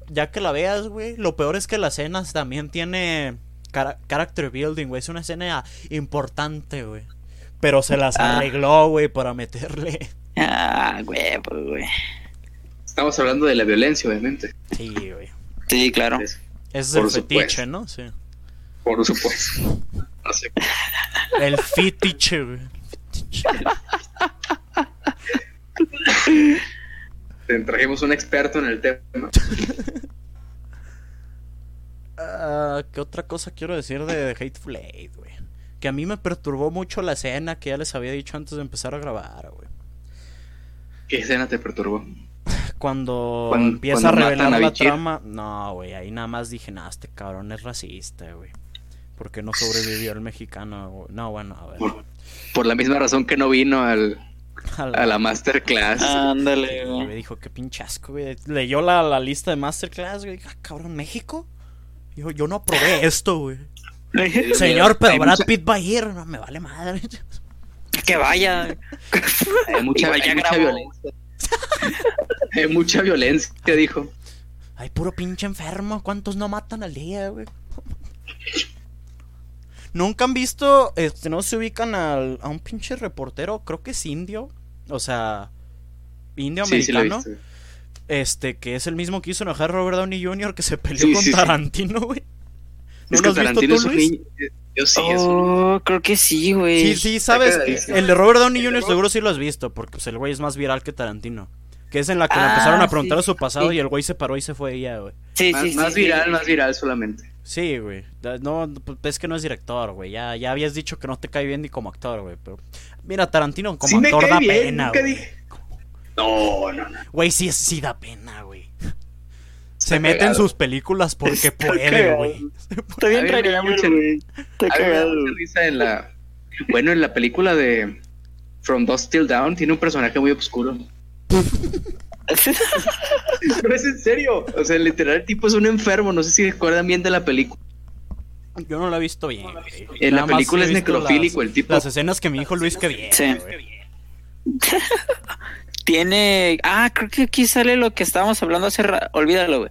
ya que la veas, güey, lo peor es que la escena también tiene character building, güey. Es una escena importante, güey. Pero se las ah. arregló, güey, para meterle. Ah, güey, pues, güey. Estamos hablando de la violencia, obviamente. Sí, güey. Sí, claro. Es, es el fetiche, ¿no? Sí. Por supuesto. No sé. El fetiche, güey. Te trajimos un experto en el tema. Uh, ¿Qué otra cosa quiero decir de Hateful Eight, güey? Que a mí me perturbó mucho la escena que ya les había dicho antes de empezar a grabar, güey. ¿Qué escena te perturbó? Cuando, empieza a revelar la trama. No, güey, ahí nada más dije, nah, este cabrón es racista, güey. Porque no sobrevivió el mexicano. No, bueno, a ver. Por, la misma razón que no vino al, a la, masterclass. Ándale, güey. Me dijo, qué pinchasco, güey. Leyó la, la lista de masterclass, güey. Ah, cabrón, ¿México? Dijo, yo no probé esto, güey. Señor, pero Brad Pitt va a ir, no me vale madre. Que vaya. Hay mucha, violencia. Hay mucha violencia, dijo. Hay puro pinche enfermo. ¿Cuántos no matan al día, güey? Nunca han visto, este, no se ubican al, a un pinche reportero, creo que es indio, o sea, indio americano. este, que es el mismo que hizo enojar a Robert Downey Jr. que se peleó con Tarantino, güey. ¿No lo has visto tú, Luis? Yo sí, oh, creo que sí, güey. Sí, sí, sabes. El de Robert Downey Jr. seguro sí lo has visto, porque pues, el güey es más viral que Tarantino. Que es en la que le ah, empezaron a preguntar a su pasado y el güey se paró y se fue ella, güey. Sí, más, sí, más viral, más viral solamente. Sí, güey. No, pues, es que no es director, güey. Ya, ya habías dicho que no te cae bien ni como actor, güey. Pero mira, Tarantino como actor da pena, güey. No, no, no. Güey, sí, sí da pena, güey. Se mete en sus películas porque puede, güey. Está bien cagado, güey. Está cagado. en la... Bueno, en la película de From Dust Till Down tiene un personaje muy oscuro. Pero es en serio. O sea, literal, el tipo es un enfermo. No sé si recuerdan bien de la película. Yo no la he visto bien. En la película es necrofílico el tipo. Las escenas que me dijo Luis que bien. Sí. Tiene. Ah, creo que aquí sale lo que estábamos hablando hace rato. Olvídalo, güey.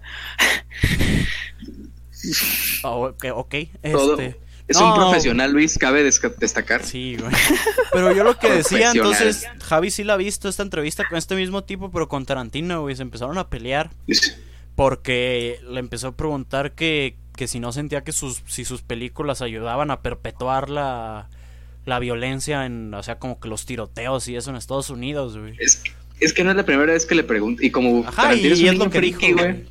Oh, ok, Este... Es un profesional, Luis, cabe destacar. Sí, güey. Pero yo lo que decía, entonces, Javi sí la ha visto esta entrevista con este mismo tipo, pero con Tarantino, güey. Se empezaron a pelear. Porque le empezó a preguntar que, que si no sentía que sus, si sus películas ayudaban a perpetuar la, la violencia en, o sea, como que los tiroteos y eso en Estados Unidos, güey. Es, es que no es la primera vez que le pregunto. Y como Ajá, y, es, lo que dijo, güey.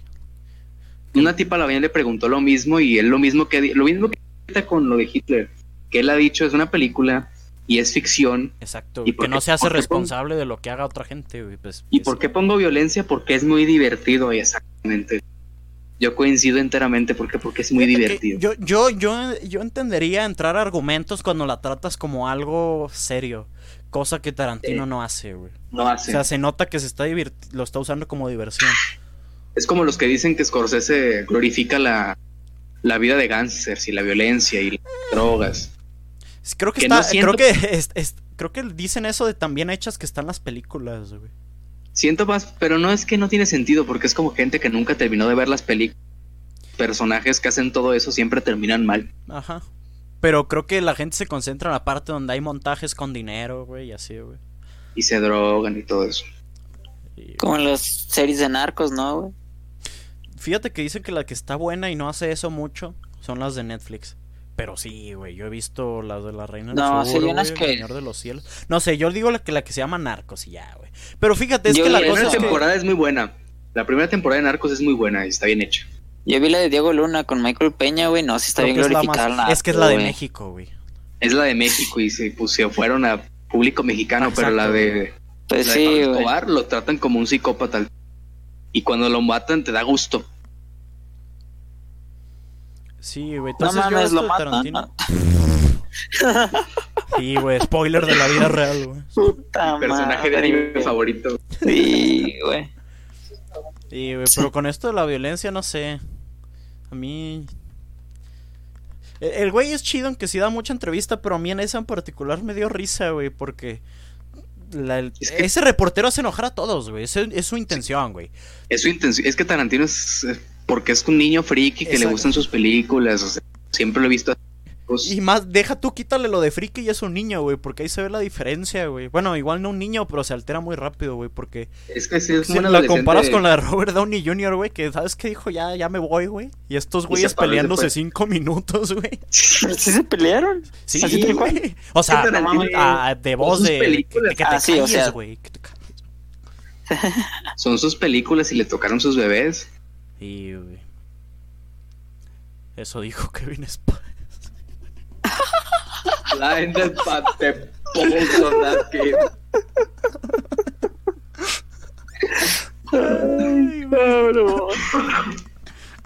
Una tipa la bien le preguntó lo mismo y él lo mismo que lo mismo que con lo de Hitler, que él ha dicho es una película y es ficción. Exacto, y que no se hace responsable de lo que haga otra gente. Pues, ¿Y por qué pongo violencia? Porque es muy divertido, exactamente. Yo coincido enteramente porque porque es muy divertido. Yo, yo, yo, yo entendería entrar a argumentos cuando la tratas como algo serio, cosa que Tarantino no hace, güey. No hace. O sea, se nota que se está lo está usando como diversión. Es como los que dicen que Scorsese glorifica la, la vida de gángsters y la violencia y las drogas. Creo que, está, creo que creo que dicen eso de también hechas que están las películas, güey. Siento más, pero no es que no tiene sentido, porque es como gente que nunca terminó de ver las películas. Personajes que hacen todo eso siempre terminan mal. Ajá. Pero creo que la gente se concentra en la parte donde hay montajes con dinero, güey, y así, güey. Y se drogan y todo eso. Como en las series de narcos, ¿no, güey? Fíjate que dicen que la que está buena y no hace eso mucho son las de Netflix. Pero sí, güey, yo he visto las de la Reina no, del Sur, el Señor de los Cielos. No sé, yo digo la que la que se llama Narcos y ya, güey. Pero fíjate, es que la, primera temporada es muy buena. La primera temporada de Narcos es muy buena y está bien hecha. Yo vi la de Diego Luna con Michael Peña, güey, no, si está bien glorificada. Es, que es la de México, güey. Es la de México y se pusieron fueron a público mexicano, pero la de, pues sí, lo tratan como un psicópata. Y cuando lo matan te da gusto. Sí, güey. No mames, lo matan. sí, güey, spoiler de la vida real, güey. Puta personaje de anime favorito. Sí, güey. Sí, güey, pero con esto de la violencia, no sé. A mí. El güey es chido, aunque sí da mucha entrevista, pero a mí en esa en particular me dio risa, güey, porque. Ese reportero hace enojar a todos, güey. Es, es su intención, güey. Es su intención. Es que Tarantino es porque es un niño friki que le gustan sus películas, o sea, siempre lo he visto. Y más, deja tú, quítale lo de friki y es un niño, güey, porque ahí se ve la diferencia, güey. Bueno, igual no un niño, pero se altera muy rápido, güey, porque... Es que si es si la comparas con la de Robert Downey Jr., güey, que sabes que dijo, ya, ya me voy, güey. Y estos güeyes peleándose cinco minutos, güey. ¿Sí se pelearon? Sí, güey. O sea, de voz de, que, te ah, calles, güey. Son sus películas y le tocaron sus bebés. Y, Eso dijo Kevin Spice. Blinded but the balls on that game.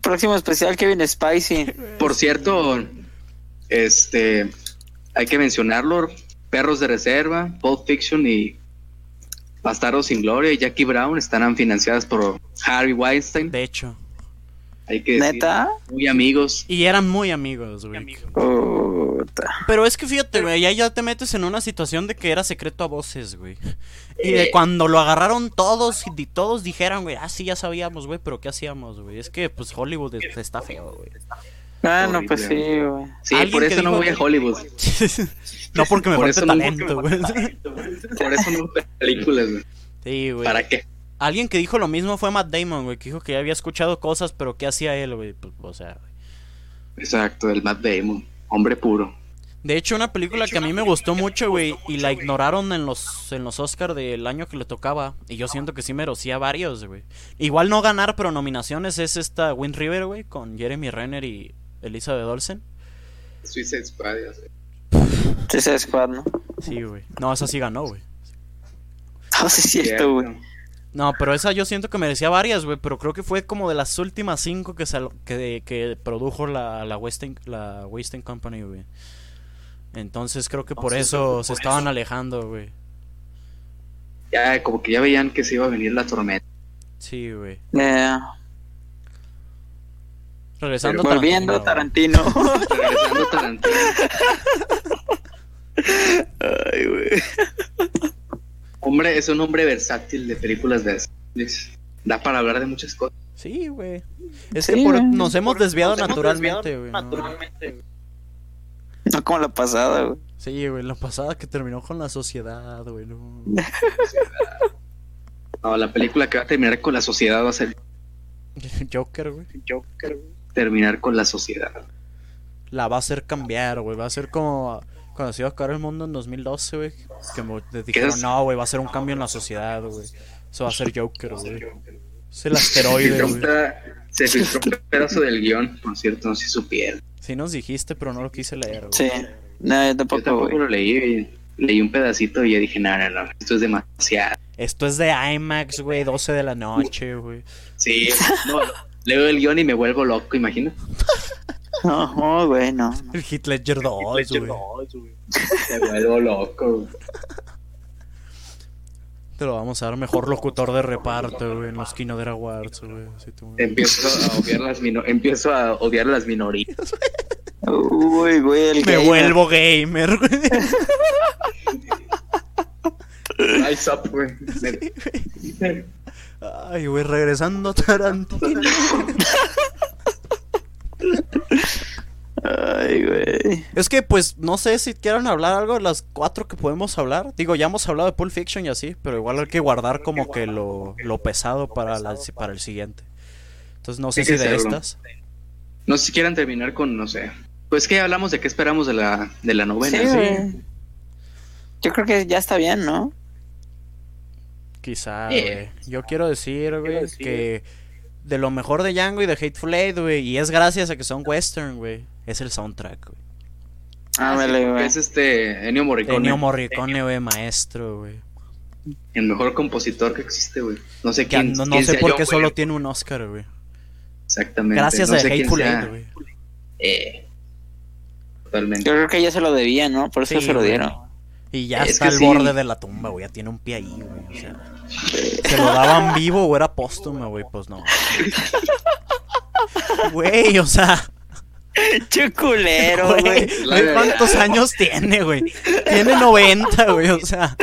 Próximo especial Kevin Spicy. Por cierto, este hay que mencionarlo, Perros de Reserva, Pulp Fiction y Bastardos sin Gloria y Jackie Brown estarán financiadas por Harry Weinstein. De hecho. Hay que ¿Neta? muy amigos. Y eran muy amigos, güey. Pero es que fíjate, güey, ya, ya te metes en una situación de que era secreto a voces, güey. Y de eh. cuando lo agarraron todos y todos dijeran, güey, ah, sí, ya sabíamos, güey, pero ¿qué hacíamos, güey? Es que, pues, Hollywood está feo, güey. Ah, no, pues sí, güey. Sí, por eso no voy a Hollywood. no porque me falta talento, güey. por eso no veo películas, güey. Sí, güey. ¿Para qué? Alguien que dijo lo mismo fue Matt Damon, güey, que dijo que ya había escuchado cosas, pero ¿qué hacía él, güey? Pues, o sea, güey. Exacto, el Matt Damon, hombre puro. De hecho, una película que a mí me gustó mucho, güey, y la ignoraron en los en los Oscar del año que le tocaba, y yo siento que sí merecía varios, güey. Igual no ganar, pero nominaciones es esta Wind River, güey, con Jeremy Renner y Elizabeth Olsen. Suicide Squad, Suicide Squad, ¿no? Sí, güey. No, esa sí ganó, güey. No, sí es cierto, güey. No, pero esa yo siento que merecía varias, güey. Pero creo que fue como de las últimas cinco que, que, que produjo la, la, Western, la Western Company, güey. Entonces creo que por eso se estaban alejando, güey. Ya, como que ya veían que se iba a venir la tormenta. Sí, güey. Eh, Regresando Pero volviendo a Tarantino. Regresando a Tarantino. Ay, güey. Hombre, es un hombre versátil de películas de Da para hablar de muchas cosas. Sí, güey. Es Sí, que por- nos hemos desviado Nos naturalmente, güey. ¿no? naturalmente, güey. No como la pasada, güey. Sí, güey, la pasada que terminó con la sociedad, güey. no. No, la película que va a terminar con la sociedad va a ser Joker, güey. Joker, güey. terminar con la sociedad. La va a hacer cambiar, güey. Va a ser como cuando se iba a acabar el mundo en 2012, güey. Que me dijeron, no, güey, va a ser un cambio en la sociedad, güey. Eso va a ser Joker, güey. Es el Se asteroide, güey. se filtró un pedazo del guion, por cierto, no sé si supieron. Sí nos dijiste, pero no lo quise leer, güey. Sí. No, yo Yo tampoco, güey. lo leí, leí un pedacito y ya dije, no, no, no, esto es demasiado. Esto es de IMAX, güey, 12 de la noche, güey. Sí, no, leo el guion y me vuelvo loco, imagino. No, no, güey, no. El Ledger 2, güey. Me vuelvo loco. güey. Te lo vamos a dar mejor locutor de reparto, güey, en los Kino Awards, güey. Empiezo a odiar las, mino- empiezo a odiar las minorías. Uy, güey, el Me gamer. vuelvo gamer, güey. Rise up, güey. Ay, güey, regresando a Tarantino. Ay, güey. Es que, pues, no sé si quieran hablar algo de las cuatro que podemos hablar. Digo, ya hemos hablado de Pulp Fiction y así, pero igual hay que guardar como que lo, lo pesado para, la, para el siguiente. Entonces, no sé si de estas. No sé si quieran terminar con, no sé. Pues que hablamos de qué esperamos de la, de la novena. Sí. Yo creo que ya está bien, ¿no? Quizá, güey. Yo quiero decir, güey, decir- que de lo mejor de Django y de Hateful Eight, güey, y es gracias a que son western, güey, es el soundtrack, güey. Ah, Ándale, güey. Es este Ennio Morricone. Ennio Morricone, güey, maestro, güey. El mejor compositor que existe, güey. No sé quién. no, no quién sé por yo, qué solo tiene un Oscar, güey. Exactamente. Gracias no a Hateful. Eight, güey. Eh, Yo totalmente. creo que ya se lo debía, ¿no? Por eso Sí, se lo dieron. Y ya Es está al sí. borde de la tumba, güey. Ya tiene un pie ahí, güey. O sea, ¿se lo daban vivo o era póstumo, güey? Pues no. Güey, o sea, Che culero, güey. ¿Cuántos años tiene, güey? Tiene 90, güey. O sea,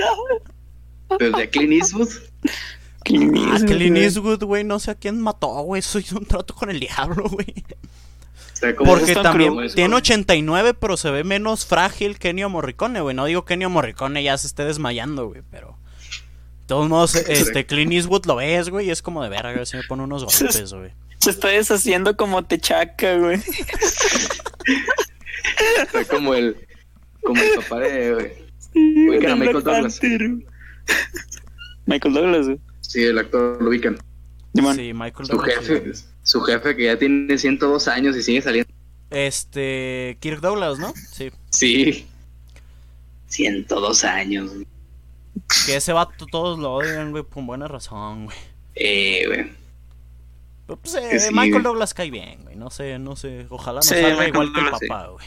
Pero de Clint Eastwood. Clint ah, Eastwood, Clint güey. Eastwood, güey, no sé a quién mató, güey. Eso hizo un trato con el diablo, güey. Porque también es tiene como- 89, pero se ve menos frágil que Ennio Morricone, güey. No digo que Ennio Morricone ya se esté desmayando, güey, pero... De todos modos, este, Clint Eastwood lo ves, güey, y es como de verga, se me pone unos golpes, güey. Se está deshaciendo como techaca, güey. Fue como el, como el papá de. Ubican a Black Michael Douglas. Michael Douglas, güey. Sí, el actor lo ubican. Simón. Sí, Michael Su Douglas. jefe, su jefe que ya tiene 102 años y sigue saliendo. Este, Kirk Douglas, ¿no? Sí. Sí. 102 años. güey. Que ese vato todos lo odian, güey, por buena razón, güey. Eh, güey. Pero, Pues eh, sí, Michael güey. Douglas cae bien, güey. No sé, no sé. Ojalá no Sí, salga Michael igual que el Douglas, sí. papá, güey.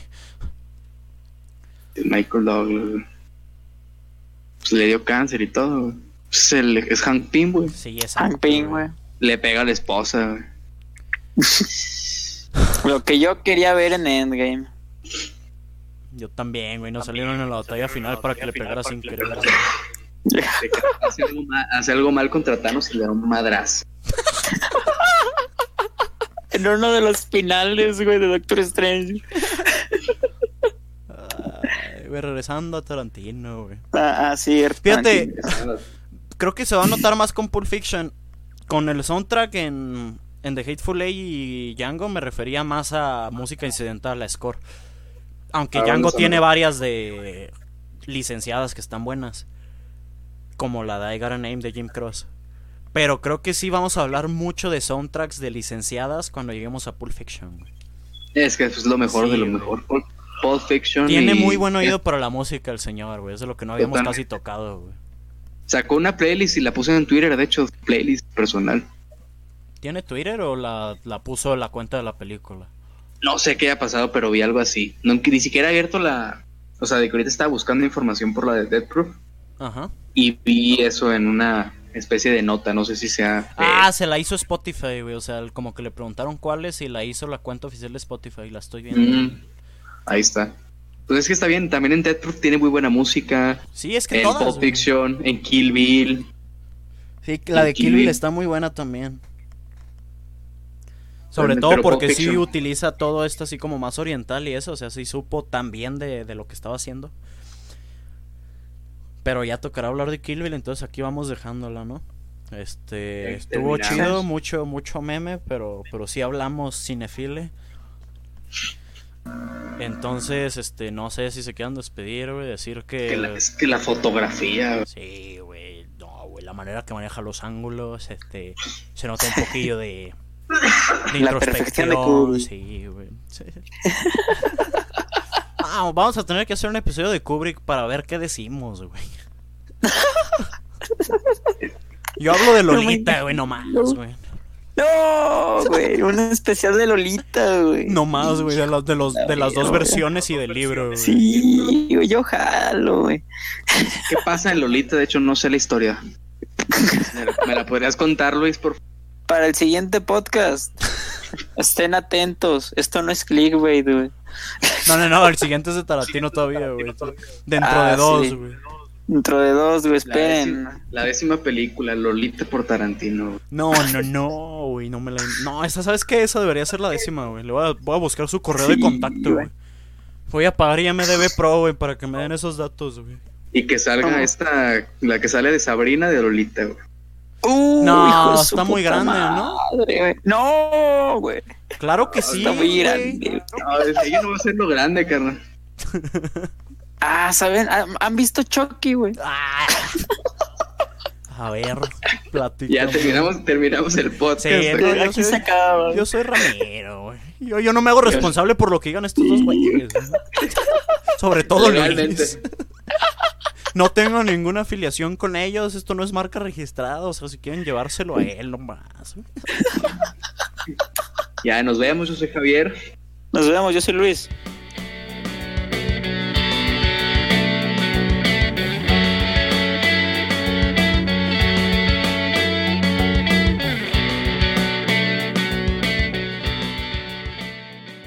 Michael Douglas. güey. Pues le dio cáncer y todo. güey. Pues el- es Hank Pym, güey. Sí, es Hank Pym, güey. Le pega a la esposa, güey. Lo que yo quería ver en Endgame. Yo también, güey. No salieron en la batalla final para que le pegara sin querer. Hace, algo mal, hace algo mal contra Thanos y le da un madrazo. En uno de los finales, güey, de Doctor Strange. Ay, güey, regresando a Tarantino, güey. Ah, ah, sí. Fíjate, creo que se va a notar más con Pulp Fiction. Con el soundtrack en, en The Hateful Eight y Django me refería más a música incidental, a score. Aunque Ah, Django tiene varias de licenciadas que están buenas. Como la de I Got a Name de Jim Cross. Pero creo que sí vamos a hablar mucho de soundtracks de licenciadas cuando lleguemos a Pulp Fiction. Es que eso es lo mejor Sí, de lo güey. mejor. Pulp, Fiction. Tiene y- muy buen oído para la música el señor, güey. Eso es lo que no habíamos casi tocado, güey. Sacó una playlist y la puse en Twitter, de hecho, playlist personal. ¿Tiene Twitter o la, la puso en la cuenta de la película? No sé qué haya pasado, pero vi algo así. No, ni siquiera he abierto la. O sea, de que ahorita estaba buscando información por la de Death Proof Ajá. y vi eso en una especie de nota, no sé si sea... Ah, se la hizo Spotify, güey, o sea, como que le preguntaron cuáles y la hizo la cuenta oficial de Spotify, la estoy viendo. Mm, ahí está. Pues es que está bien, también en Death tiene muy buena música. Sí, es que en Pulp Fiction, en Kill Bill. Sí, la de Kill Bill está muy buena también. Sobre todo porque sí utiliza todo esto así como más oriental y eso, o sea, sí supo tan bien de, de, lo que estaba haciendo. Pero ya tocará hablar de Kill Bill, entonces aquí vamos dejándola, ¿no? Este, estuvo chido, mucho, mucho meme, pero, pero sí hablamos cinefile. Entonces, este, no sé si se quedan despedir, güey, decir que... es que la fotografía... Sí, güey, no, güey, la manera que maneja los ángulos, este, se nota un poquillo de... de la perfección de Kubrick. Sí, güey. vamos a tener que hacer un episodio de Kubrick para ver qué decimos, güey. Yo hablo de Lolita, güey, no más, güey. No, güey, un especial de Lolita, güey. No más, güey, de, los, de, los, de las dos versiones y del libro, güey. Sí, yo jalo, güey. ¿Qué pasa en Lolita? De hecho, no sé la historia. ¿Me la podrías contar, Luis, por Para el siguiente podcast. Estén atentos. Esto no es clickbait, güey. No, no, no. El siguiente es de Tarantino todavía, güey. Dentro de ah, dos, güey. Dentro de dos, güey, esperen. La décima, película, Lolita por Tarantino. No, no, no, güey, no me la... No, esa, ¿sabes qué? Esa debería ser la décima, güey. Le voy a, voy a buscar su correo de contacto, güey. Voy a pagar IMDB Pro, güey, para que me den esos datos, güey. Y que salga esta, la que sale de Sabrina de Lolita, güey. Uh, no, está muy grande, ¿no? No, güey. Claro que sí. Está muy grande. No, ella no va a ser lo grande, carnal. Ah, ¿saben? ¿Han visto Chucky, güey? Ah. A ver, platicamos. Ya terminamos, terminamos el podcast. Sí, yo, soy, se acaba, yo soy Ramiro, güey. Yo, yo, no me hago responsable por lo que digan estos dos güeyes. Sobre todo Luis. No tengo ninguna afiliación con ellos. Esto no es marca registrada. O sea, si quieren llevárselo a él nomás. Ya, nos vemos. Yo soy Javier. Nos vemos. Yo soy Luis.